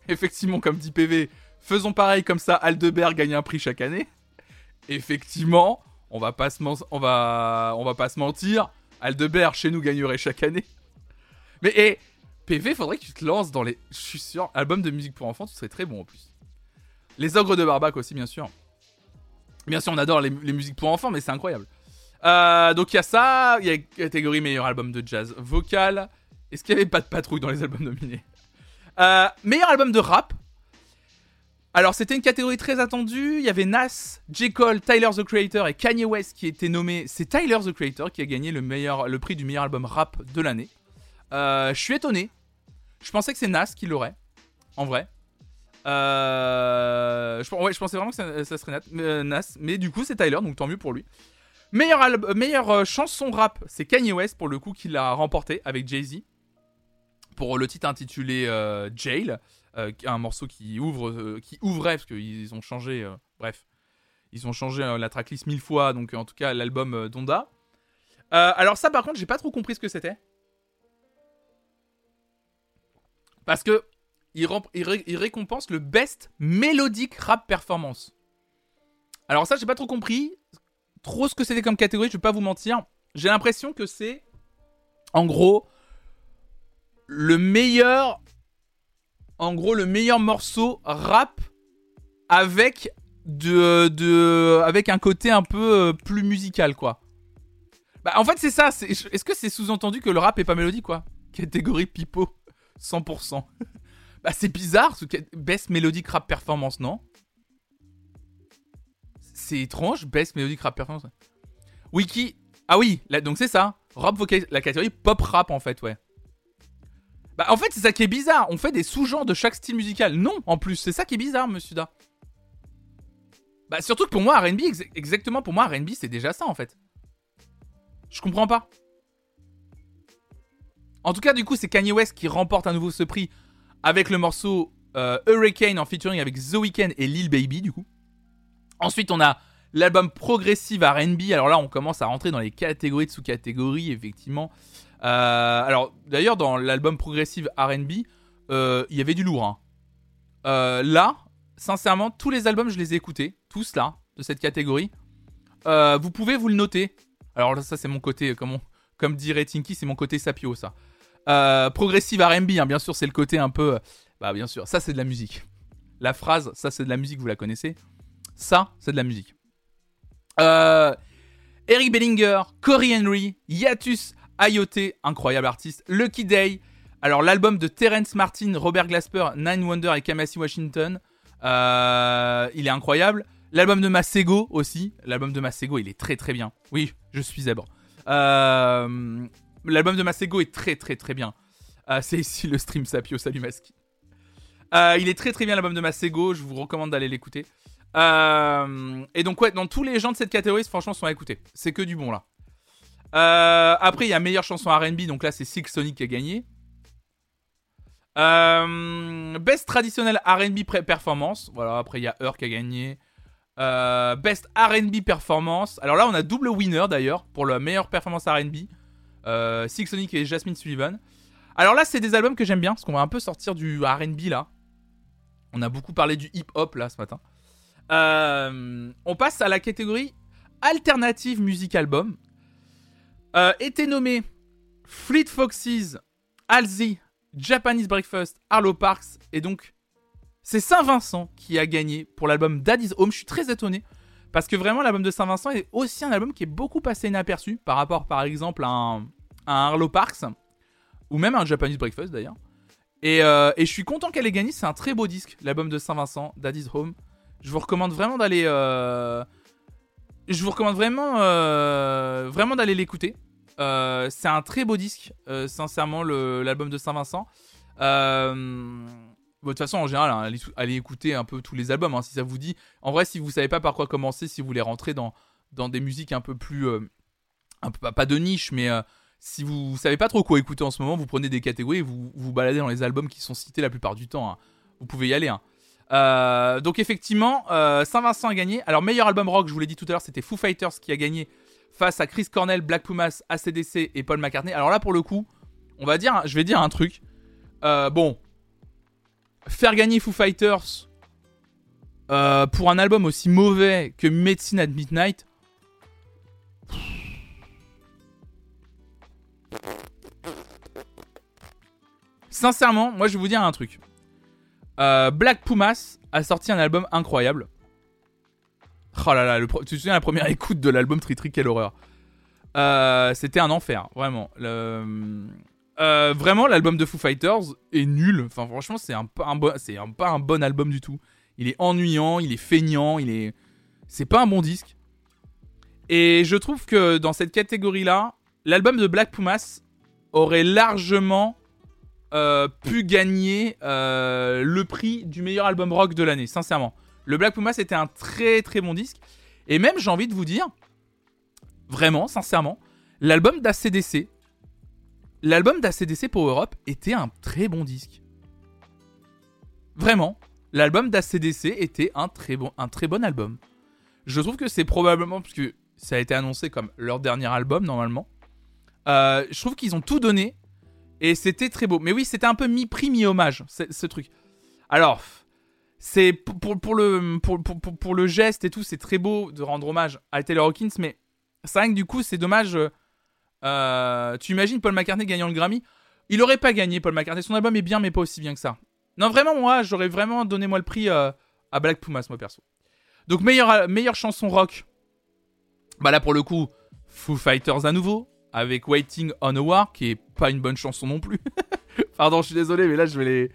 effectivement, comme dit PV, faisons pareil comme ça, Aldebert gagne un prix chaque année. Effectivement, on va pas se, mentir, Aldebert chez nous gagnerait chaque année. Mais et, PV, faudrait que tu te lances dans les. Je suis sûr, album de musique pour enfants, tu serais très bon en plus. Les ogres de Barbac aussi, bien sûr. Bien sûr, on adore les, musiques pour enfants, mais c'est incroyable. Euh, donc il y a ça, il y a catégorie meilleur album de jazz vocal. Est-ce qu'il n'y avait pas de patrouille dans les albums nominés? Euh, Meilleur album de rap. Alors c'était une catégorie très attendue. Il y avait Nas, J. Cole, Tyler the Creator et Kanye West qui étaient nommés. C'est Tyler the Creator qui a gagné le, prix du meilleur album rap de l'année. Euh, je suis étonné. Je pensais que c'est Nas qui l'aurait. En vrai. Euh, je, ouais, je pensais vraiment que ça, serait Nas, mais du coup c'est Tyler, donc tant mieux pour lui. Meilleure, meilleure chanson rap, c'est Kanye West pour le coup qui l'a remporté avec Jay-Z pour le titre intitulé euh, Jail, euh, un morceau qui ouvre, euh, qui ouvrait parce qu'ils ont changé, bref, ils ont changé la tracklist mille fois, donc en tout cas l'album Donda. Alors ça par contre j'ai pas trop compris ce que c'était. Parce que il, il récompense le best mélodique rap performance. Alors ça j'ai pas trop compris trop ce que c'était comme catégorie, je vais pas vous mentir. J'ai l'impression que c'est en gros le meilleur en gros le meilleur morceau rap avec de, de avec un côté un peu euh, plus musical quoi. Bah en fait c'est ça, est-ce que c'est sous-entendu que le rap est pas mélodique quoi? Catégorie pipeau 100%. bah c'est bizarre, ce best mélodique rap performance non? C'est étrange, best mélodique rap performance. Wiki, ah oui, donc c'est ça, rap la catégorie pop rap en fait ouais. Bah en fait c'est ça qui est bizarre, on fait des sous-genres de chaque style musical. Non, en plus, c'est ça qui est bizarre monsieur Da. Bah surtout que pour moi R&B ex- exactement pour moi R&B c'est déjà ça en fait. Je comprends pas. En tout cas du coup c'est Kanye West qui remporte à nouveau ce prix avec le morceau euh, Hurricane en featuring avec The Weeknd et Lil Baby du coup. Ensuite on a l'album progressive R&B. Alors là on commence à rentrer dans les catégories de sous-catégories effectivement. Euh, alors d'ailleurs dans l'album progressive R&B euh, il y avait du lourd. hein. Euh, là sincèrement, tous les albums, je les ai écoutés, tous là, de cette catégorie. Vous pouvez vous le noter. Alors ça, c'est mon côté, comme, comme dirait Tinky, c'est mon côté sapio, ça. Progressive RB, hein, bien sûr, c'est le côté un peu. Bah, bien sûr, ça, c'est de la musique. La phrase, ça, c'est de la musique, vous la connaissez. Ça, c'est de la musique. Eric Bellinger, Corey Henry, Yatus Ayote, incroyable artiste, Lucky Day. Alors, l'album de Terence Martin, Robert Glasper, Nine Wonder et Kamasi Washington. Euh, il est incroyable. L'album de Masego aussi. L'album de Masego, il est très très bien. Oui, je suis zèbre. Euh, L'album de Masego est très très très bien. Euh, C'est ici le stream Sapio, salut Maski. Euh, il est très très bien l'album de Masego, je vous recommande d'aller l'écouter. Et donc ouais, dans tous les gens de cette catégorie, franchement, sont à écouter. C'est que du bon là. Euh, après, il y a meilleure chanson R&B, donc là c'est Six Sonic qui a gagné. Euh, best traditionnel R&B performance. Voilà, après il y a Heur qui a gagné. Euh, best R&B performance. Alors là, on a double winner d'ailleurs pour la meilleure performance R&B. Six Sonic et Jasmine Sullivan. Alors là, c'est des albums que j'aime bien parce qu'on va un peu sortir du R&B là. On a beaucoup parlé du hip-hop là ce matin. On passe à la catégorie alternative music album. Euh, était nommé Fleet Foxes, Halsey, Japanese Breakfast, Arlo Parks et donc c'est Saint-Vincent qui a gagné pour l'album Daddy's Home. Je suis très étonné parce que vraiment l'album de Saint-Vincent est aussi un album qui est beaucoup passé inaperçu par rapport par exemple à un, Arlo Parks ou même à un Japanese Breakfast d'ailleurs. Et, euh, et je suis content qu'elle ait gagné, c'est un très beau disque, l'album de Saint-Vincent, Daddy's Home. Je vous recommande vraiment d'aller... euh, Je vous recommande vraiment, euh, vraiment d'aller l'écouter. Euh, c'est un très beau disque, euh, sincèrement, l'album de Saint-Vincent. Euh, de toute façon, en général, hein, allez, écouter un peu tous les albums, hein, si ça vous dit. En vrai, si vous savez pas par quoi commencer, si vous voulez rentrer dans, dans des musiques un peu plus... un peu, pas- de niche, mais si vous savez pas trop quoi écouter en ce moment, vous prenez des catégories et vous vous baladez dans les albums qui sont cités la plupart du temps. hein. Vous pouvez y aller. donc effectivement, Saint-Vincent a gagné. Alors meilleur album rock, je vous l'ai dit tout à l'heure, c'était Foo Fighters qui a gagné face à Chris Cornell, Black Pumas, ACDC et Paul McCartney. Alors là pour le coup, on va dire, je vais dire un truc. Euh, bon, faire gagner Foo Fighters euh, pour un album aussi mauvais que Medicine at Midnight. Sincèrement, moi je vais vous dire un truc. Euh, Black Pumas a sorti un album incroyable. Oh là là, tu te souviens la première écoute de l'album Tritri, quelle horreur. Euh, C'était un enfer, vraiment. Euh, vraiment, l'album de Foo Fighters est nul. Enfin, franchement, c'est un, pas un, bon, c'est pas un bon album du tout. Il est ennuyant, il est feignant, il est. C'est pas un bon disque. Et je trouve que dans cette catégorie-là, l'album de Black Pumas aurait largement euh, pu gagner le prix du meilleur album rock de l'année, sincèrement. Le Black Puma, c'était un très très bon disque. Et même, j'ai envie de vous dire, vraiment, sincèrement, l'album d'ACDC, l'album d'ACDC pour Europe était un très bon disque. Vraiment, l'album d'ACDC était un très, bon, album. Je trouve que c'est probablement, parce ça a été annoncé comme leur dernier album normalement, euh, je trouve qu'ils ont tout donné et c'était très beau. Mais oui, c'était un peu mi-prix, mi-hommage, ce truc. Alors, c'est pour, le, geste et tout, c'est très beau de rendre hommage à Taylor Hawkins, mais c'est vrai que du coup, c'est dommage. Euh, tu imagines Paul McCartney gagnant le Grammy? Il aurait pas gagné, Paul McCartney. Son album est bien, mais pas aussi bien que ça. Non, vraiment, moi, j'aurais vraiment donné moi le prix euh, à Black Pumas, moi perso. Donc, meilleure, meilleure chanson rock. Bah là, pour le coup, Foo Fighters à nouveau avec Waiting on a War, qui est pas une bonne chanson non plus. Pardon, je suis désolé, mais là je vais les.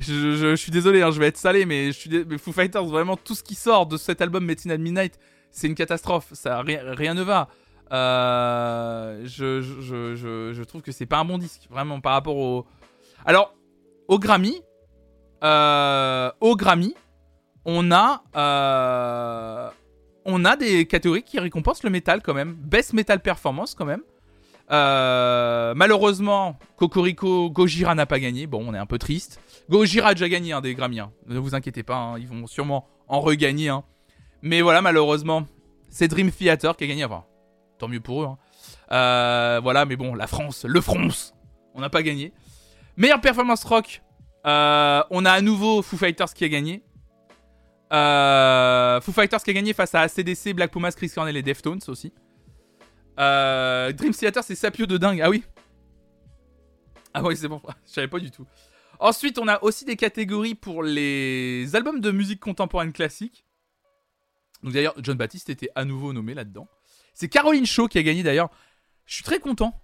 Je, suis désolé, hein, je vais être salé, mais, je suis mais Foo Fighters, vraiment tout ce qui sort de cet album Metin at Midnight, c'est une catastrophe. Rien, ne va. Euh, je, je, trouve que c'est pas un bon disque, vraiment, par rapport au. Alors, au Grammy, euh, au Grammy, on a, euh, on a des catégories qui récompensent le métal quand même. Best Metal Performance quand même. Euh, malheureusement, Cocorico, Gojira n'a pas gagné. Bon, on est un peu triste. Gojira a déjà gagné un des Grammy. Hein. Ne vous inquiétez pas, hein. ils vont sûrement en regagner. Hein. Mais voilà, malheureusement, c'est Dream Theater qui a gagné. Enfin, tant mieux pour eux. Euh, voilà, mais bon, la France, le France, on n'a pas gagné. Meilleure performance rock, euh, on a à nouveau Foo Fighters qui a gagné. Foo Fighters qui a gagné face à ACDC, Black Pumas, Chris Cornell et Deftones aussi. Euh, Dream Theater, c'est Sapio de dingue. Ah oui. Ah oui, c'est bon. Je savais pas du tout. Ensuite, on a aussi des catégories pour les albums de musique contemporaine classique. Donc d'ailleurs, John Baptiste était à nouveau nommé là-dedans. C'est Caroline Shaw qui a gagné d'ailleurs. Je suis très content.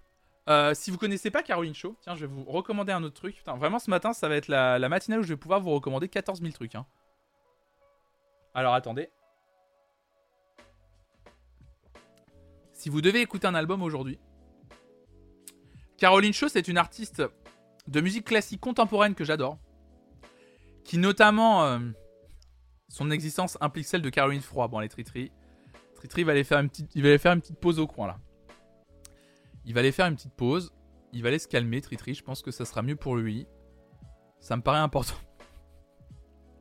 Euh, si vous connaissez pas Caroline Shaw, tiens, je vais vous recommander un autre truc. Putain, vraiment, ce matin, ça va être la, matinale où je vais pouvoir vous recommander 14 000 trucs. Hein. Alors attendez. si vous devez écouter un album aujourd'hui, Caroline Shaw, c'est une artiste de musique classique contemporaine que j'adore, qui notamment, euh, son existence implique celle de Caroline Froid. Bon, les Tritri. Tritri va aller faire une petite, il va aller faire une petite pause au coin là. Il va aller faire une petite pause. Il va aller se calmer, Tritri. Je pense que ça sera mieux pour lui. Ça me paraît important.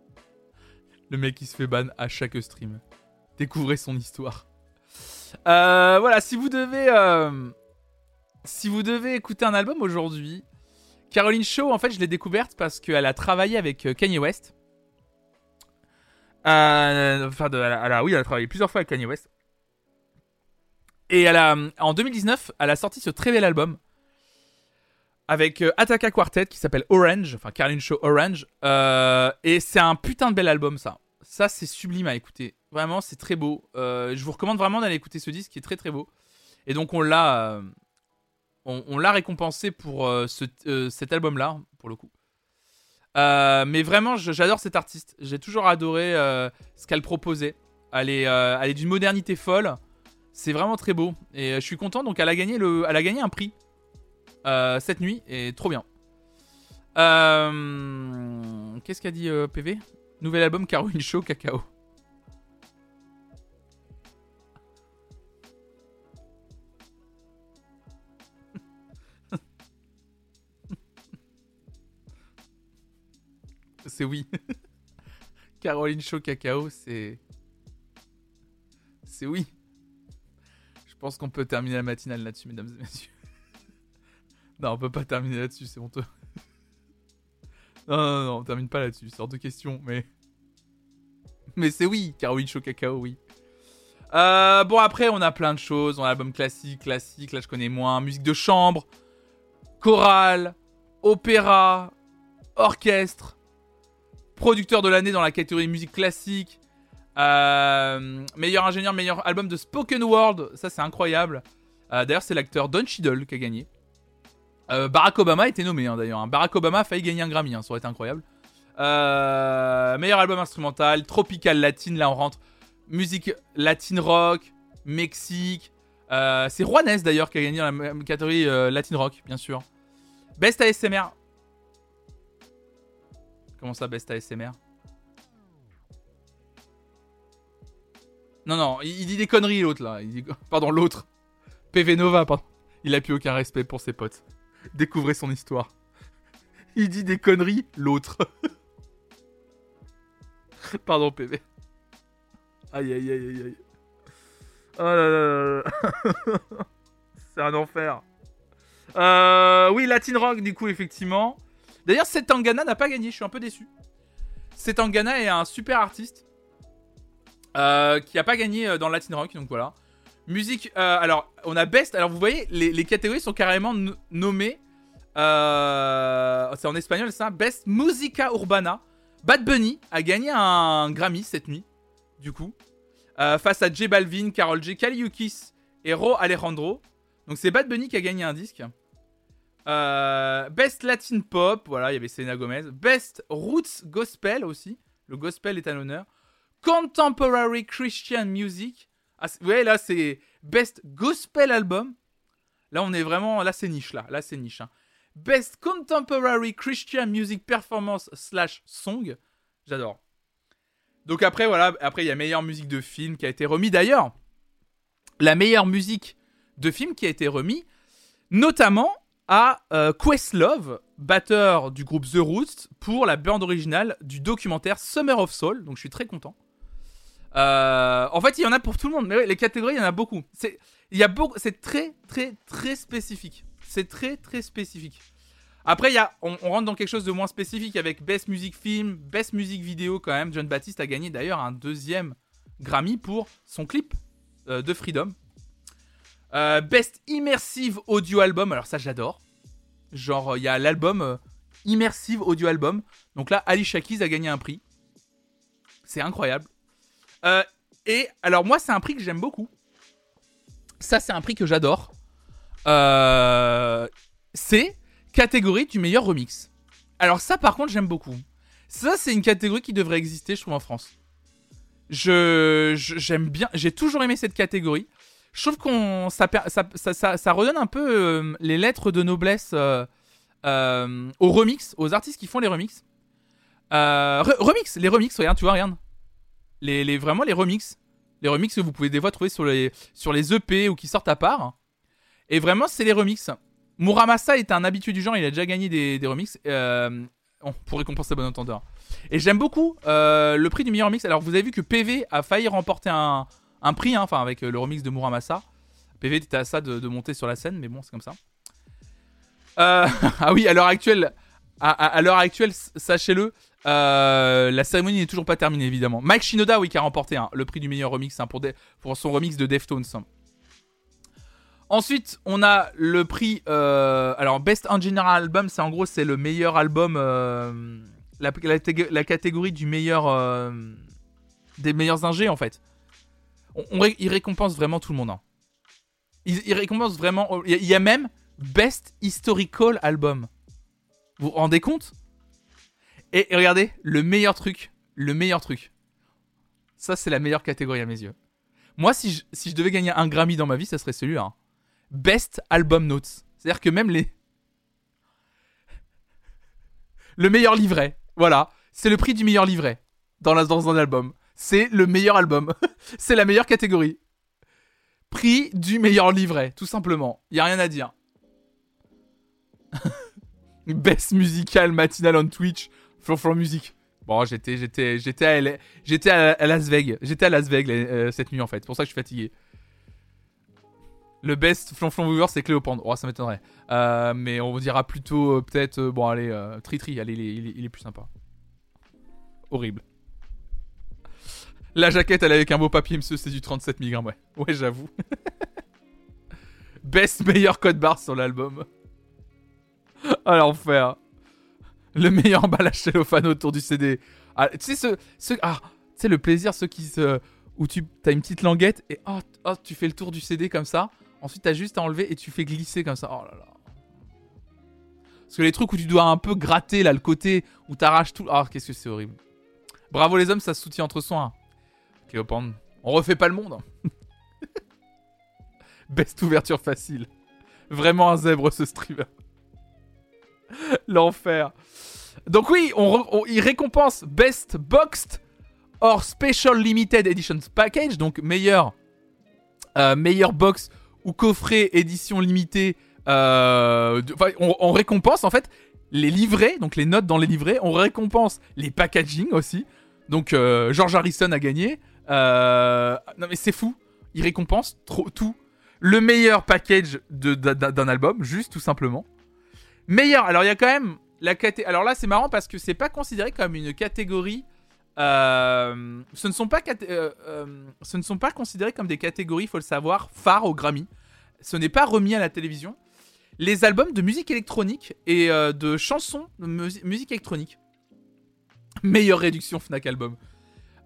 Le mec qui se fait ban à chaque stream. Découvrez son histoire. Euh, voilà, si vous devez, euh, si vous devez écouter un album aujourd'hui, Caroline Shaw, en fait, je l'ai découverte parce qu'elle a travaillé avec euh, Kanye West. enfin, de, oui, elle a travaillé plusieurs fois avec Kanye West. Et elle a, en 2019, elle a sorti ce très bel album avec Ataka Quartet qui s'appelle Orange, enfin Caroline Shaw Orange. et c'est un putain de bel album, ça. Ça, c'est sublime à écouter. Vraiment, c'est très beau. Euh, je vous recommande vraiment d'aller écouter ce disque qui est très très beau. Et donc, on l'a, euh, on, l'a récompensé pour euh, cet album-là, pour le coup. mais vraiment, j'adore cette artiste. J'ai toujours adoré ce qu'elle proposait. Elle est, d'une modernité folle. C'est vraiment très beau. Et je suis content. Donc, elle a gagné, un prix cette nuit. Et trop bien. Qu'est-ce qu'a dit PV Nouvel album Caroline Show Cacao. C'est oui. Caroline Show Cacao, c'est. C'est oui. Je pense qu'on peut terminer la matinale là-dessus, mesdames et messieurs. non, on peut pas terminer là-dessus, c'est honteux. Non, non, non, on termine pas là-dessus, c'est de question, mais. Mais c'est oui, Caroline Show Cacao, oui. Euh, bon, après, on a plein de choses. On a l'album classique, classique, là je connais moins. Musique de chambre, chorale, opéra, orchestre, producteur de l'année dans la catégorie musique classique. Euh, meilleur ingénieur, meilleur album de Spoken Word, ça c'est incroyable. Euh, d'ailleurs, c'est l'acteur Don Cheadle qui a gagné. Euh, Barack Obama a été nommé hein, d'ailleurs. Hein. Barack Obama a failli gagner un Grammy, hein, ça aurait été incroyable. Meilleur album instrumental, tropical latine, là on rentre. Musique latine rock, Mexique. C'est Juanes d'ailleurs qui a gagné la catégorie latine rock, bien sûr. Best ASMR. Comment ça, Best ASMR Non, non, il, dit des conneries, l'autre, là. Pardon, l'autre. PV Nova, pardon. Il a plus aucun respect pour ses potes. Découvrez son histoire. Il dit des conneries, l'autre. pardon, PV. Aïe, aïe, aïe, aïe, aïe. Oh là là là. C'est un enfer. Euh, oui, Latin Rock, du coup, effectivement. D'ailleurs, Setangana n'a pas gagné, je suis un peu déçu. Setangana est un super artiste. Euh, qui n'a pas gagné euh, dans Latin Rock, donc voilà. Musique, euh, alors on a Best, alors vous voyez, les, catégories sont carrément nommées. c'est en espagnol ça, Best Musica Urbana. Bad Bunny a gagné un Grammy cette nuit, du coup. face à J Balvin, Carol J, Kaliukis et Ro Alejandro. Donc c'est Bad Bunny qui a gagné un disque. Best Latin Pop, voilà, il y avait Selena Gomez. Best Roots Gospel aussi. Le gospel est à l'honneur. Contemporary Christian Music. Ah, voyez, là, c'est Best Gospel Album. Là, on est vraiment. Là, c'est niche, là. Là, c'est niche. Hein. Best Contemporary Christian Music Performance slash Song. J'adore. Donc après, voilà. Après, il y a meilleure musique de film qui a été remis. D'ailleurs, la meilleure musique de film qui a été remis, notamment à euh, Questlove, batteur du groupe The Roots, pour la bande originale du documentaire Summer of Soul. Donc je suis très content. Euh, en fait, il y en a pour tout le monde. Mais les catégories, il y en a beaucoup. C'est, il y a beaucoup. C'est très, très, très spécifique. C'est très, très spécifique. Après, il y a, on, rentre dans quelque chose de moins spécifique avec Best Music Film, Best Music Video quand même. John Baptiste a gagné d'ailleurs un deuxième Grammy pour son clip euh, de Freedom. Euh, Best Immersive Audio Album. Alors ça, j'adore. Genre, il y a l'album Immersive Audio Album. Donc là, Ali Shakiz a gagné un prix. C'est incroyable. Euh, et alors moi, c'est un prix que j'aime beaucoup. Ça, c'est un prix que j'adore. Euh, c'est catégorie du meilleur remix. Alors ça, par contre, j'aime beaucoup. Ça, c'est une catégorie qui devrait exister, je trouve, en France. Je j'aime bien. J'ai toujours aimé cette catégorie. Je trouve qu'on ça, redonne un peu euh, les lettres de noblesse aux remix, aux artistes qui font les remix. remix, les remix, regarde, tu vois, regarde les, vraiment les remix. Les remix que vous pouvez des fois trouver sur les, sur les EP ou qui sortent à part. Et vraiment, c'est les remix. Muramasa est un habitué du genre, il a déjà gagné des, des remixes. Euh, pour récompenser bon entendeur. Et j'aime beaucoup euh, le prix du meilleur remix. Alors, vous avez vu que PV a failli remporter un, un prix, hein, enfin, avec le remix de Muramasa. PV était à ça de, monter sur la scène, mais bon, c'est comme ça. Euh, ah oui, à l'heure actuelle, à l'heure actuelle, sachez-le, euh, la cérémonie n'est toujours pas terminée, évidemment. Mike Shinoda, oui, qui a remporté hein, le prix du meilleur remix hein, pour, son remix de Deftones. Ensuite, on a le prix. Euh, alors, Best Engineer Album, c'est en gros, c'est le meilleur album. Euh, la, la, catégorie du meilleur. des meilleurs ingés, en fait. On, il récompense vraiment tout le monde. Hein. Il, récompense vraiment. Il y a même Best Historical Album. Vous vous rendez compte? Et, regardez, le meilleur truc, le meilleur truc. Ça, c'est la meilleure catégorie à mes yeux. Moi, si je, si je devais gagner un Grammy dans ma vie, ça serait celui-là. Hein. Best Album Notes. C'est-à-dire que même les. Le meilleur livret. Voilà. C'est le prix du meilleur livret dans, la, dans un album. C'est le meilleur album. c'est la meilleure catégorie. Prix du meilleur livret, tout simplement. Y a rien à dire. Best musical matinal on Twitch. Flow Music. Bon, j'étais, j'étais, j'étais à, j'étais à, Las Vegas. J'étais à Las Vegas euh, cette nuit en fait. C'est pour ça que je suis fatigué. Le best Flonflon Viewer, c'est Cléopendre. Oh, ça m'étonnerait. Euh, mais on dira plutôt, euh, peut-être, bon, allez, Tritri, allez, il est, plus sympa. Horrible. La jaquette, elle est avec un beau papier, monsieur, c'est du 37 mg, ouais. Ouais, j'avoue. best meilleur code barre sur l'album. Ah, l'enfer. Le meilleur emballage cellophane autour du CD. Ah, tu sais, ce, ce, ah, tu le plaisir, ceux qui se. où tu as une petite languette et oh, oh, tu fais le tour du CD comme ça. Ensuite, tu as juste à enlever et tu fais glisser comme ça. Oh là là. Parce que les trucs où tu dois un peu gratter là, le côté où t'arraches tout. Ah, qu'est-ce que c'est horrible. Bravo les hommes, ça se soutient entre soi. On refait pas le monde. Hein. Best ouverture facile. Vraiment un zèbre ce streamer. L'enfer. Donc oui, on, il récompense Best Boxed or Special Limited Editions Package, donc meilleur, euh, box ou coffret édition limitée. euh, on récompense en fait les livrets, donc les notes dans les livrets. On récompense les packaging aussi. Donc euh, George Harrison a gagné. Euh, non mais c'est fou. Il récompense trop tout. Le meilleur package d'un album, juste tout simplement. Meilleur. Alors il y a quand même la caté. Alors là c'est marrant parce que c'est pas considéré comme une catégorie. euh, ce ne sont pas euh, ce ne sont pas considérés comme des catégories, faut le savoir, phares au Grammy. Ce n'est pas remis à la télévision. Les albums de musique électronique et de chansons de musi- musique électronique. Meilleure réduction Fnac album.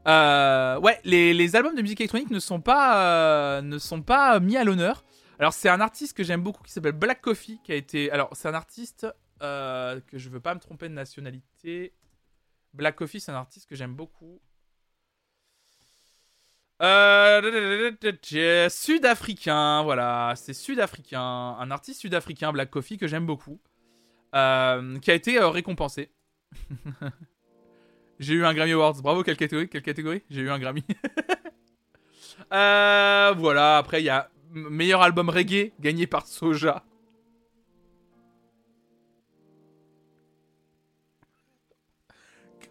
Euh, ouais, les, albums de musique électronique ne sont pas, euh, ne sont pas mis à l'honneur. Alors c'est un artiste que j'aime beaucoup qui s'appelle Black Coffee qui a été. Alors c'est un artiste euh, que je veux pas me tromper de nationalité. Black Coffee c'est un artiste que j'aime beaucoup. Sud-africain, voilà, c'est sud-africain, un artiste sud-africain Black Coffee que j'aime beaucoup, qui a été récompensé. J'ai eu un Grammy Awards. Bravo, quelle catégorie J'ai eu un Grammy. Euh, voilà, après, il y a meilleur album reggae gagné par Soja.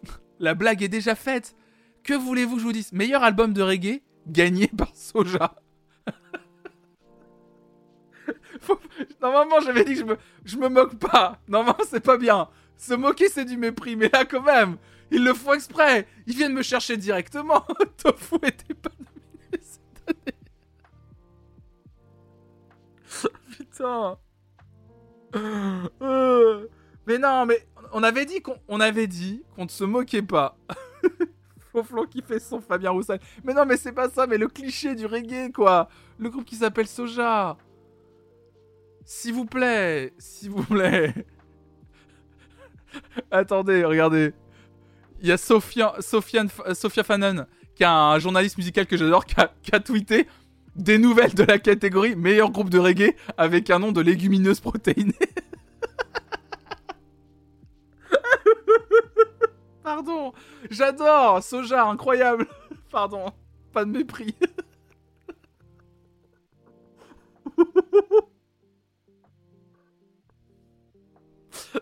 La blague est déjà faite. Que voulez-vous que je vous dise? Meilleur album de reggae gagné par Soja. Normalement, j'avais dit que je me... je me moque pas. Normalement, c'est pas bien. Se moquer, c'est du mépris. Mais là, quand même, ils le font exprès. Ils viennent me chercher directement. Tofu était pas nominé cette année. Putain. Euh. Mais non, mais on avait dit qu'on on avait dit qu'on ne se moquait pas. Foflon qui fait son Fabien Roussel. Mais non, mais c'est pas ça, mais le cliché du reggae, quoi. Le groupe qui s'appelle Soja. S'il vous plaît, s'il vous plaît. Attendez, regardez. Il y a Sophia, euh, Sophia Fanon, qui est un journaliste musical que j'adore, qui a, qui a tweeté des nouvelles de la catégorie meilleur groupe de reggae avec un nom de légumineuse protéinée. Pardon, j'adore Soja, incroyable. Pardon, pas de mépris.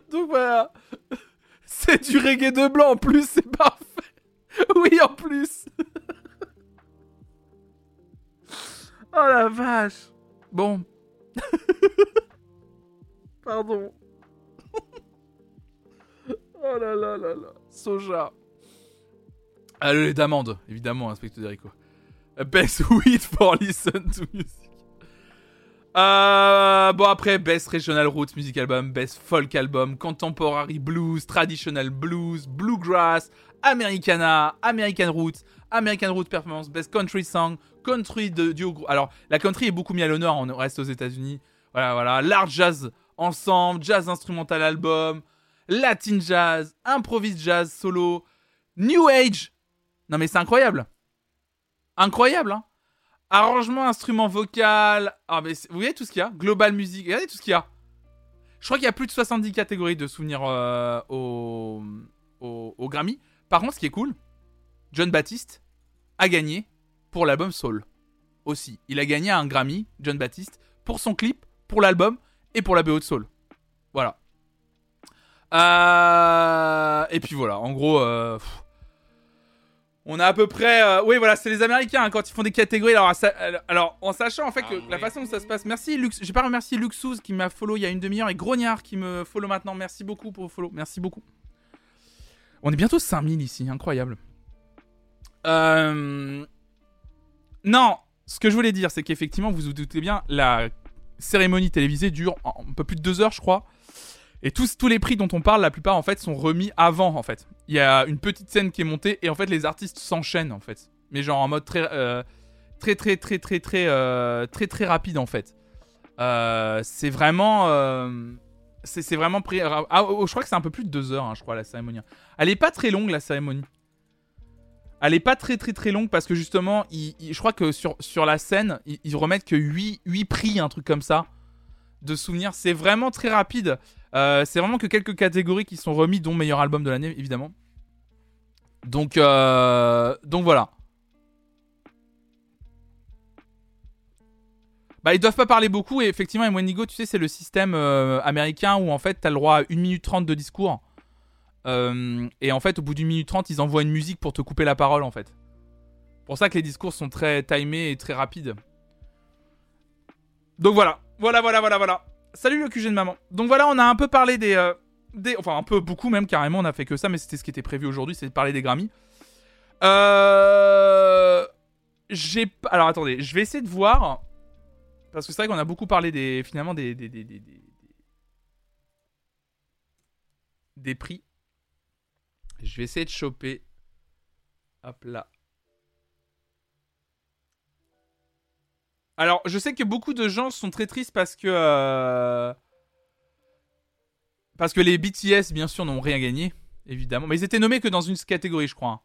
Donc voilà, c'est du reggae de blanc en plus, c'est parfait. Oui, en plus. Oh la vache. Bon. Pardon. Oh là là là là. Soja. Ah, le d'amande, évidemment, inspecteur Derico. Best weed for listen to music. Euh, bon, après, Best Regional Roots Music Album, Best Folk Album, Contemporary Blues, Traditional Blues, Bluegrass, Americana, American Roots, American Roots Performance, Best Country Song, Country de duo. Alors, la country est beaucoup mis à l'honneur, on reste aux États-Unis. Voilà, voilà. Large Jazz Ensemble, Jazz Instrumental Album, Latin Jazz, Improvise Jazz Solo, New Age. Non, mais c'est incroyable. Incroyable, hein. Arrangement, instrument vocal. Ah, vous voyez tout ce qu'il y a? Global Music. Regardez tout ce qu'il y a. Je crois qu'il y a plus de 70 catégories de souvenirs euh, au, au, Grammy. Par contre, ce qui est cool, John Baptiste a gagné pour l'album Soul. Aussi. Il a gagné un Grammy, John Baptiste, pour son clip, pour l'album et pour la BO de Soul. Voilà. Euh, Et puis voilà, en gros, euh, on a à peu près. euh, Oui, voilà, c'est les Américains hein, quand ils font des catégories. Alors, alors en sachant en fait que la façon dont ça se passe. Merci Lux. J'ai pas remercié Luxouz qui m'a follow il y a une demi-heure et Grognard qui me follow maintenant. Merci beaucoup pour vos follow. Merci beaucoup. On est bientôt 5000 ici, incroyable. Euh... Non, ce que je voulais dire, c'est qu'effectivement, vous vous doutez bien, la cérémonie télévisée dure un peu plus de deux heures, je crois. Et tous, tous les prix dont on parle, la plupart en fait sont remis avant en fait. Il y a une petite scène qui est montée et en fait les artistes s'enchaînent en fait. Mais genre en mode très euh, très très très très très euh, très très rapide en fait. Euh, c'est vraiment c'est vraiment. Ah, oh, je crois que c'est un peu plus de deux heures, hein, je crois la cérémonie. Elle est pas très longue la cérémonie. Elle est pas très très très longue parce que justement, je crois que sur, sur la scène, ils, ils remettent que 8, 8 prix, un truc comme ça. De souvenirs. C'est vraiment très rapide. Euh, c'est vraiment que quelques catégories qui sont remis, dont meilleur album de l'année, évidemment. Donc, euh, donc voilà. Bah, ils doivent pas parler beaucoup, et effectivement, Wendigo, tu sais, c'est le système euh, américain où en fait, t'as le droit à 1 minute 30 de discours. Et en fait, au bout d'une minute 30, ils envoient une musique pour te couper la parole, en fait. Pour ça que les discours sont très timés et très rapides. Donc voilà, voilà, voilà, voilà, voilà. Salut le QG de maman. Donc voilà, on a un peu parlé des, euh, des, enfin un peu beaucoup même carrément. On a fait que ça, mais c'était ce qui était prévu aujourd'hui, c'est de parler des Grammy. Euh, j'ai, alors attendez, je vais essayer de voir parce que c'est vrai qu'on a beaucoup parlé des, finalement des, des, des, des, des prix. Je vais essayer de choper. Hop là. Alors, je sais que beaucoup de gens sont très tristes parce que. euh, Parce que les BTS, bien sûr, n'ont rien gagné, évidemment. Mais ils étaient nommés que dans une catégorie, je crois. hein.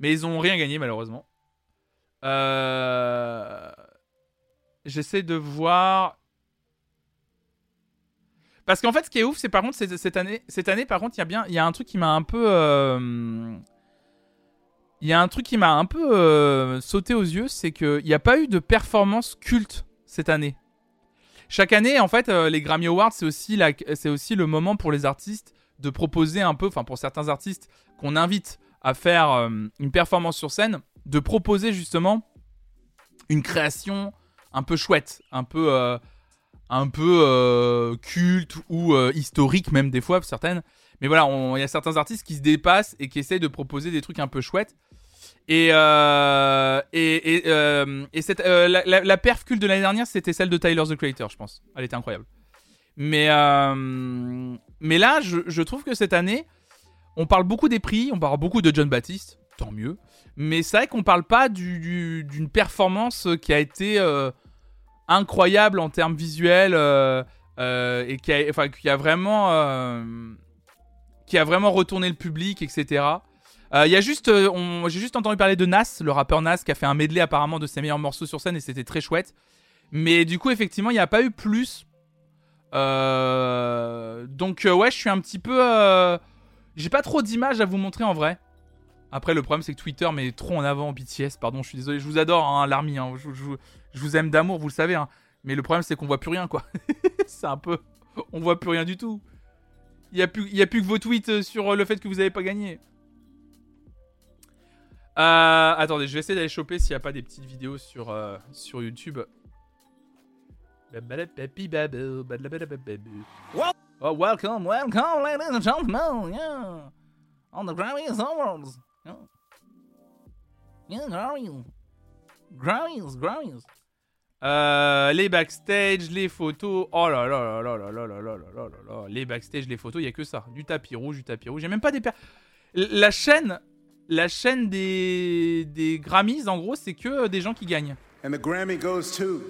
Mais ils ont rien gagné, malheureusement. Euh... J'essaie de voir. Parce qu'en fait, ce qui est ouf, c'est par contre, cette année, par contre, il y a bien, il y a un truc qui m'a un peu, euh, il y a un truc qui m'a un peu euh, sauté aux yeux, c'est qu'il n'y a pas eu de performance culte cette année. Chaque année, en fait, euh, les Grammy Awards, c'est aussi, le moment pour les artistes de proposer un peu, enfin pour certains artistes qu'on invite à faire euh, une performance sur scène, de proposer justement une création un peu chouette, un peu, un peu culte ou historique même des fois, certaines. Mais voilà, il y a certains artistes qui se dépassent et qui essayent de proposer des trucs un peu chouettes. Et, euh, et, et, euh, et cette, euh, la, la, perf culte de l'année dernière, c'était celle de Tyler the Creator, je pense. Elle était incroyable. Mais, mais là, je, je trouve que cette année, on parle beaucoup des prix, on parle beaucoup de John Baptiste, tant mieux. Mais c'est vrai qu'on parle pas du- du- d'une performance qui a été incroyable en termes visuels et qui a, enfin, qui a vraiment, qui a vraiment retourné le public, etc. Euh, euh, j'ai juste entendu parler de Nas, le rappeur Nas, qui a fait un medley apparemment de ses meilleurs morceaux sur scène et c'était très chouette. Mais du coup, effectivement, il n'y a pas eu plus. Euh, donc ouais, je suis un petit peu. J'ai pas trop d'images à vous montrer en vrai. Après, le problème c'est que Twitter met trop en avant BTS. Pardon, je suis désolé. Je vous adore, hein, l'Army. hein, je, vous aime d'amour, vous le savez. hein. Mais le problème c'est qu'on voit plus rien, quoi. c'est un peu. On voit plus rien du tout. Il y a plus, a plus que vos tweets sur le fait que vous avez pas gagné. Euh, attendez, je vais essayer d'aller choper s'il n'y a pas des petites vidéos sur, euh, sur YouTube. Oh, welcome, welcome, ladies and gentlemen, yeah. On the Grammys Awards. Yeah, yeah Grammys. Grammys, Grammys. Euh, les backstage, les photos. Oh là là là là là là là là là là. Les backstage, les photos, il y a que ça. Du tapis rouge, du tapis rouge. A même pas des per... La chaîne, la chaîne des des Grammys, en gros, c'est que euh, des gens qui gagnent. And the Grammy goes to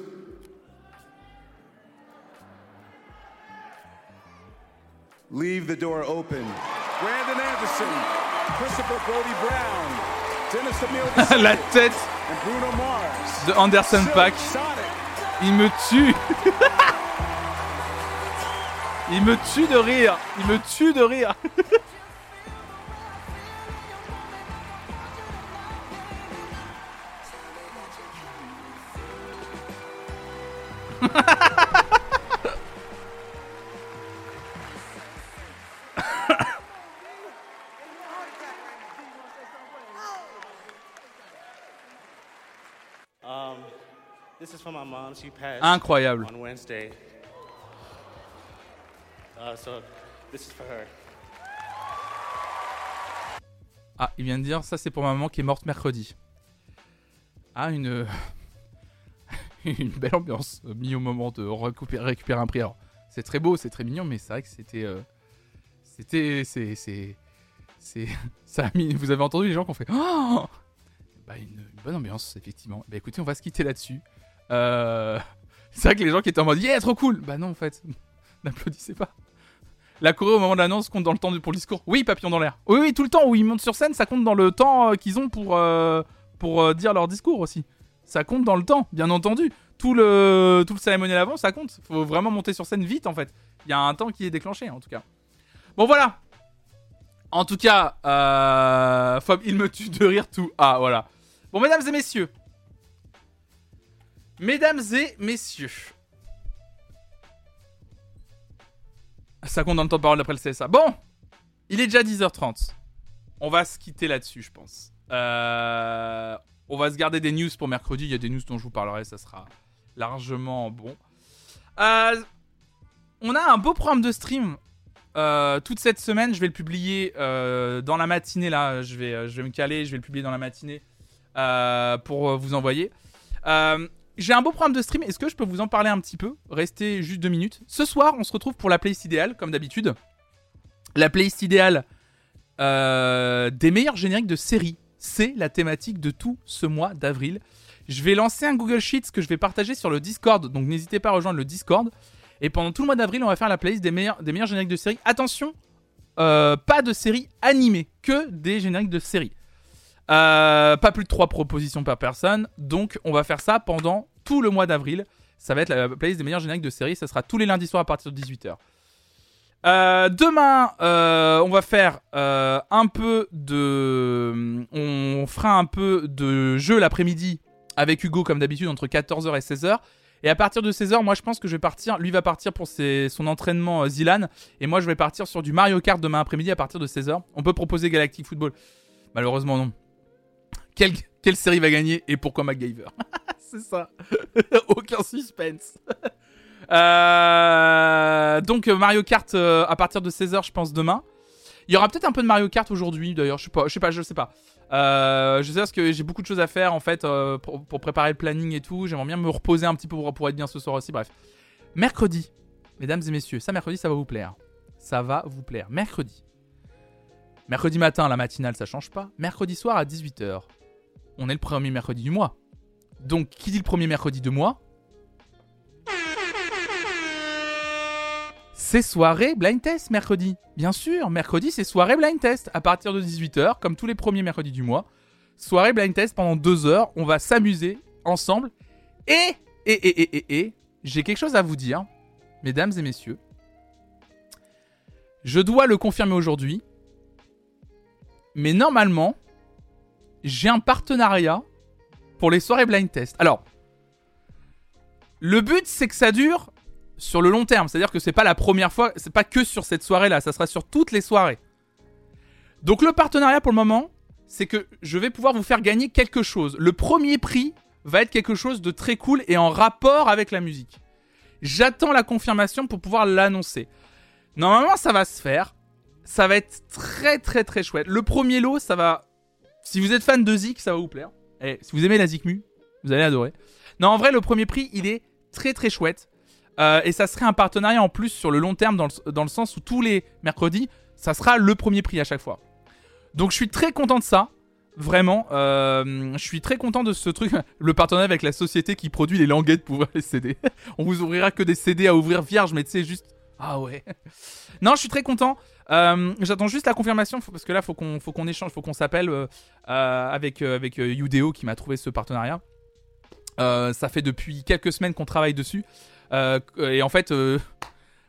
Leave the Door Open. Brandon Anderson, Christopher Brody Brown, Dennis Emile La tête and Bruno Mars. de Anderson Pack. Il me tue. Il me tue de rire. Il me tue de rire. her. Ah, il vient de dire ça c'est pour ma maman qui est morte mercredi. Ah, une une belle ambiance mis au moment de récupérer, récupérer un prix. Alors, c'est très beau, c'est très mignon, mais c'est vrai que c'était euh, c'était c'est c'est c'est ça a mis. Vous avez entendu les gens qui ont fait oh bah, une, une bonne ambiance effectivement. Bah écoutez, on va se quitter là-dessus. Euh, c'est vrai que les gens qui étaient en mode yeah trop cool. Bah non en fait, n'applaudissez pas. La choré au moment de l'annonce compte dans le temps pour le discours. Oui, papillon dans l'air. Oui, oui, tout le temps où ils montent sur scène, ça compte dans le temps euh, qu'ils ont pour, euh, pour dire leur discours aussi. Ça compte dans le temps, bien entendu. tout le, tout le cérémonial avant, ça compte. Faut vraiment monter sur scène vite, en fait. Il y a un temps qui est déclenché, en tout cas. Bon, voilà. En tout cas, il me tue de rire tout. Ah, voilà. Bon, mesdames et messieurs. Mesdames et messieurs. Ça compte dans le temps de parole après le CSA. Bon, il est déjà 10h30. On va se quitter là-dessus, je pense. Euh, on va se garder des news pour mercredi. Il y a des news dont je vous parlerai, ça sera largement bon. Euh, on a un beau programme de stream euh, toute cette semaine. Je vais le publier dans la matinée là. Je vais, je vais me caler, je vais le publier dans la matinée pour vous envoyer. J'ai un beau programme de stream. Est-ce que je peux vous en parler un petit peu? Restez juste deux minutes. Ce soir, on se retrouve pour la playlist idéale, comme d'habitude. La playlist idéale des meilleurs génériques de séries c'est la thématique de tout ce mois d'avril. Je vais lancer un Google Sheets que je vais partager sur le Discord, donc n'hésitez pas à rejoindre le Discord. Et pendant tout le mois d'avril, on va faire la playlist des meilleurs, des meilleurs génériques de séries. Attention, euh, pas de séries animées, que des génériques de séries. Euh, pas plus de 3 propositions par personne, donc on va faire ça pendant tout le mois d'avril. Ça va être la playlist des meilleurs génériques de séries, ça sera tous les lundis soirs à partir de 18h. Euh, demain, euh, on va faire un peu de. On fera un peu de jeu l'après-midi avec Hugo, comme d'habitude, entre 14h et 16h. Et à partir de 16h, moi je pense que je vais partir. Lui va partir pour son entraînement Zilan. Et moi je vais partir sur du Mario Kart demain après-midi à partir de 16h. On peut proposer Galactic Football. Malheureusement, non. Quelle, série va gagner et pourquoi MacGyver C'est ça. Aucun suspense. Euh, donc euh, Mario Kart euh, à partir de 16h, je pense demain. Il y aura peut-être un peu de Mario Kart aujourd'hui d'ailleurs, je sais pas, je sais pas, je sais pas. je sais parce que j'ai beaucoup de choses à faire en fait pour, préparer le planning et tout. J'aimerais bien me reposer un petit peu pour, être bien ce soir aussi. Bref, mercredi, mesdames et messieurs, ça mercredi, ça va vous plaire. Ça va vous plaire. Mercredi. Mercredi matin, la matinale, ça change pas. Mercredi soir à 18h. On est le premier mercredi du mois. Donc, qui dit le premier mercredi de mois c'est soirée blind test mercredi. Bien sûr, mercredi c'est soirée blind test à partir de 18h, comme tous les premiers mercredis du mois. Soirée blind test pendant deux heures, on va s'amuser ensemble. Et, et, et, et, et, et, j'ai quelque chose à vous dire, mesdames et messieurs. Je dois le confirmer aujourd'hui. Mais normalement, j'ai un partenariat pour les soirées blind test. Alors, le but c'est que ça dure sur le long terme. C'est-à-dire que c'est pas la première fois, c'est pas que sur cette soirée-là, ça sera sur toutes les soirées. Donc le partenariat pour le moment, c'est que je vais pouvoir vous faire gagner quelque chose. Le premier prix va être quelque chose de très cool et en rapport avec la musique. J'attends la confirmation pour pouvoir l'annoncer. Normalement, ça va se faire. Ça va être très très très chouette. Le premier lot, ça va. Si vous êtes fan de Zik, ça va vous plaire. Et eh, si vous aimez la Zikmu, vous allez adorer. Non, en vrai, le premier prix, il est très très chouette. Euh, et ça serait un partenariat en plus sur le long terme, dans le, sens où tous les mercredis, ça sera le premier prix à chaque fois. Donc je suis très content de ça. Vraiment, euh, je suis très content de ce truc. Le partenariat avec la société qui produit les languettes pour les CD. On vous ouvrira que des CD à ouvrir vierge, mais tu sais, juste. Ah ouais. non, je suis très content. Euh, j'attends juste la confirmation parce que là, faut qu'on faut qu'on échange, faut qu'on s'appelle avec avec Udeo qui m'a trouvé ce partenariat. ça fait depuis quelques semaines qu'on travaille dessus. Euh, et en fait, euh,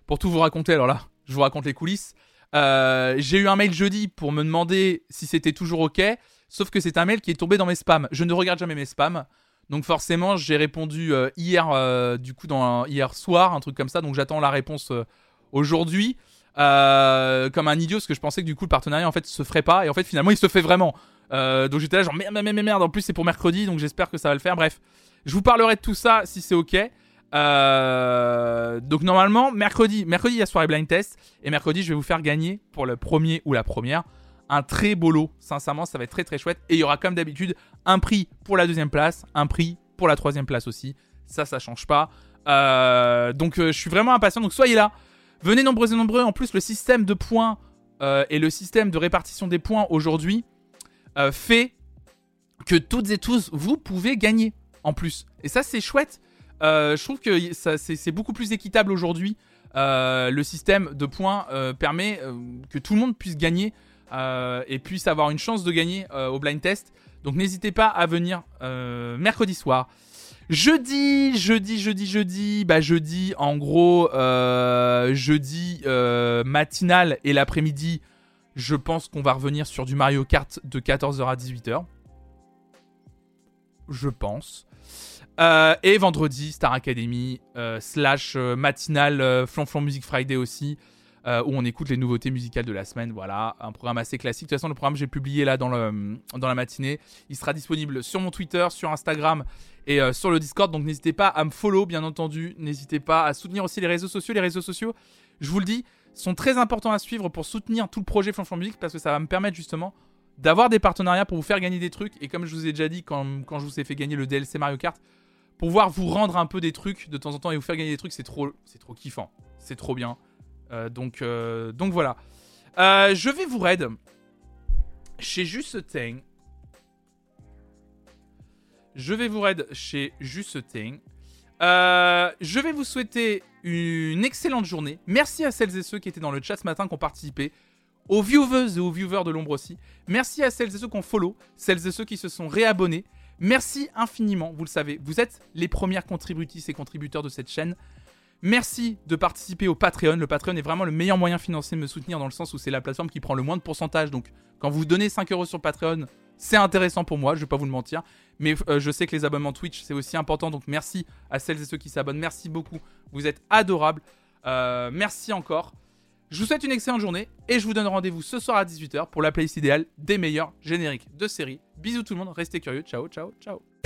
pour tout vous raconter, alors là, je vous raconte les coulisses. Euh, j'ai eu un mail jeudi pour me demander si c'était toujours ok, sauf que c'est un mail qui est tombé dans mes spams. Je ne regarde jamais mes spams. Donc forcément, j'ai répondu hier, du coup, hier soir, un truc comme ça. Donc j'attends la réponse aujourd'hui. Comme un idiot, parce que je pensais que du coup le partenariat en fait se ferait pas, et en fait finalement il se fait vraiment. donc j'étais là genre merde, merde, merde, en plus c'est pour mercredi, donc j'espère que ça va le faire. Bref, je vous parlerai de tout ça si c'est ok. Euh, donc normalement, mercredi, mercredi il y a soirée blind test et mercredi je vais vous faire gagner pour le premier ou la première un très beau lot. Sincèrement, ça va être très très chouette et il y aura comme d'habitude un prix pour la deuxième place, un prix pour la troisième place aussi. Ça, ça change pas. Euh, donc euh, je suis vraiment impatient. Donc soyez là, venez nombreux et nombreux. En plus, le système de points et le système de répartition des points aujourd'hui fait que toutes et tous vous pouvez gagner en plus. Et ça, c'est chouette euh, je trouve que c'est beaucoup plus équitable aujourd'hui. Euh, le système de points euh, permet que tout le monde puisse gagner et puisse avoir une chance de gagner au blind test. Donc n'hésitez pas à venir mercredi soir. Jeudi, jeudi, jeudi, jeudi, bah jeudi, en gros, euh, jeudi euh, matinal et l'après-midi, je pense qu'on va revenir sur du Mario Kart de 14h à 18h. Je pense. Euh, et vendredi, Star Academy, slash matinal Flanflan Music Friday aussi, euh, où on écoute les nouveautés musicales de la semaine. Voilà, un programme assez classique. De toute façon, le programme que j'ai publié là dans, le, dans la matinée, il sera disponible sur mon Twitter, sur Instagram et euh, sur le Discord. Donc n'hésitez pas à me follow, bien entendu. N'hésitez pas à soutenir aussi les réseaux sociaux. Les réseaux sociaux, je vous le dis, sont très importants à suivre pour soutenir tout le projet Flanflan Music parce que ça va me permettre justement d'avoir des partenariats pour vous faire gagner des trucs. Et comme je vous ai déjà dit quand, quand je vous ai fait gagner le DLC Mario Kart, pouvoir vous rendre un peu des trucs de temps en temps et vous faire gagner des trucs, c'est trop, c'est trop kiffant. C'est trop bien. Euh, donc, euh, donc voilà. Euh, je vais vous raid chez Juste Thing. Je vais vous raid chez Juste Thing. Euh, je vais vous souhaiter une excellente journée. Merci à celles et ceux qui étaient dans le chat ce matin, qui ont participé. Aux viewers et aux viewers de l'ombre aussi. Merci à celles et ceux qui ont follow, celles et ceux qui se sont réabonnés. Merci infiniment, vous le savez, vous êtes les premières contributrices et contributeurs de cette chaîne. Merci de participer au Patreon. Le Patreon est vraiment le meilleur moyen financier de me soutenir dans le sens où c'est la plateforme qui prend le moins de pourcentage. Donc quand vous donnez 5 euros sur Patreon, c'est intéressant pour moi, je vais pas vous le mentir. Mais euh, je sais que les abonnements Twitch, c'est aussi important. Donc merci à celles et ceux qui s'abonnent. Merci beaucoup. Vous êtes adorables. Euh, merci encore. Je vous souhaite une excellente journée et je vous donne rendez-vous ce soir à 18h pour la playlist idéale des meilleurs génériques de série. Bisous tout le monde, restez curieux. Ciao, ciao, ciao.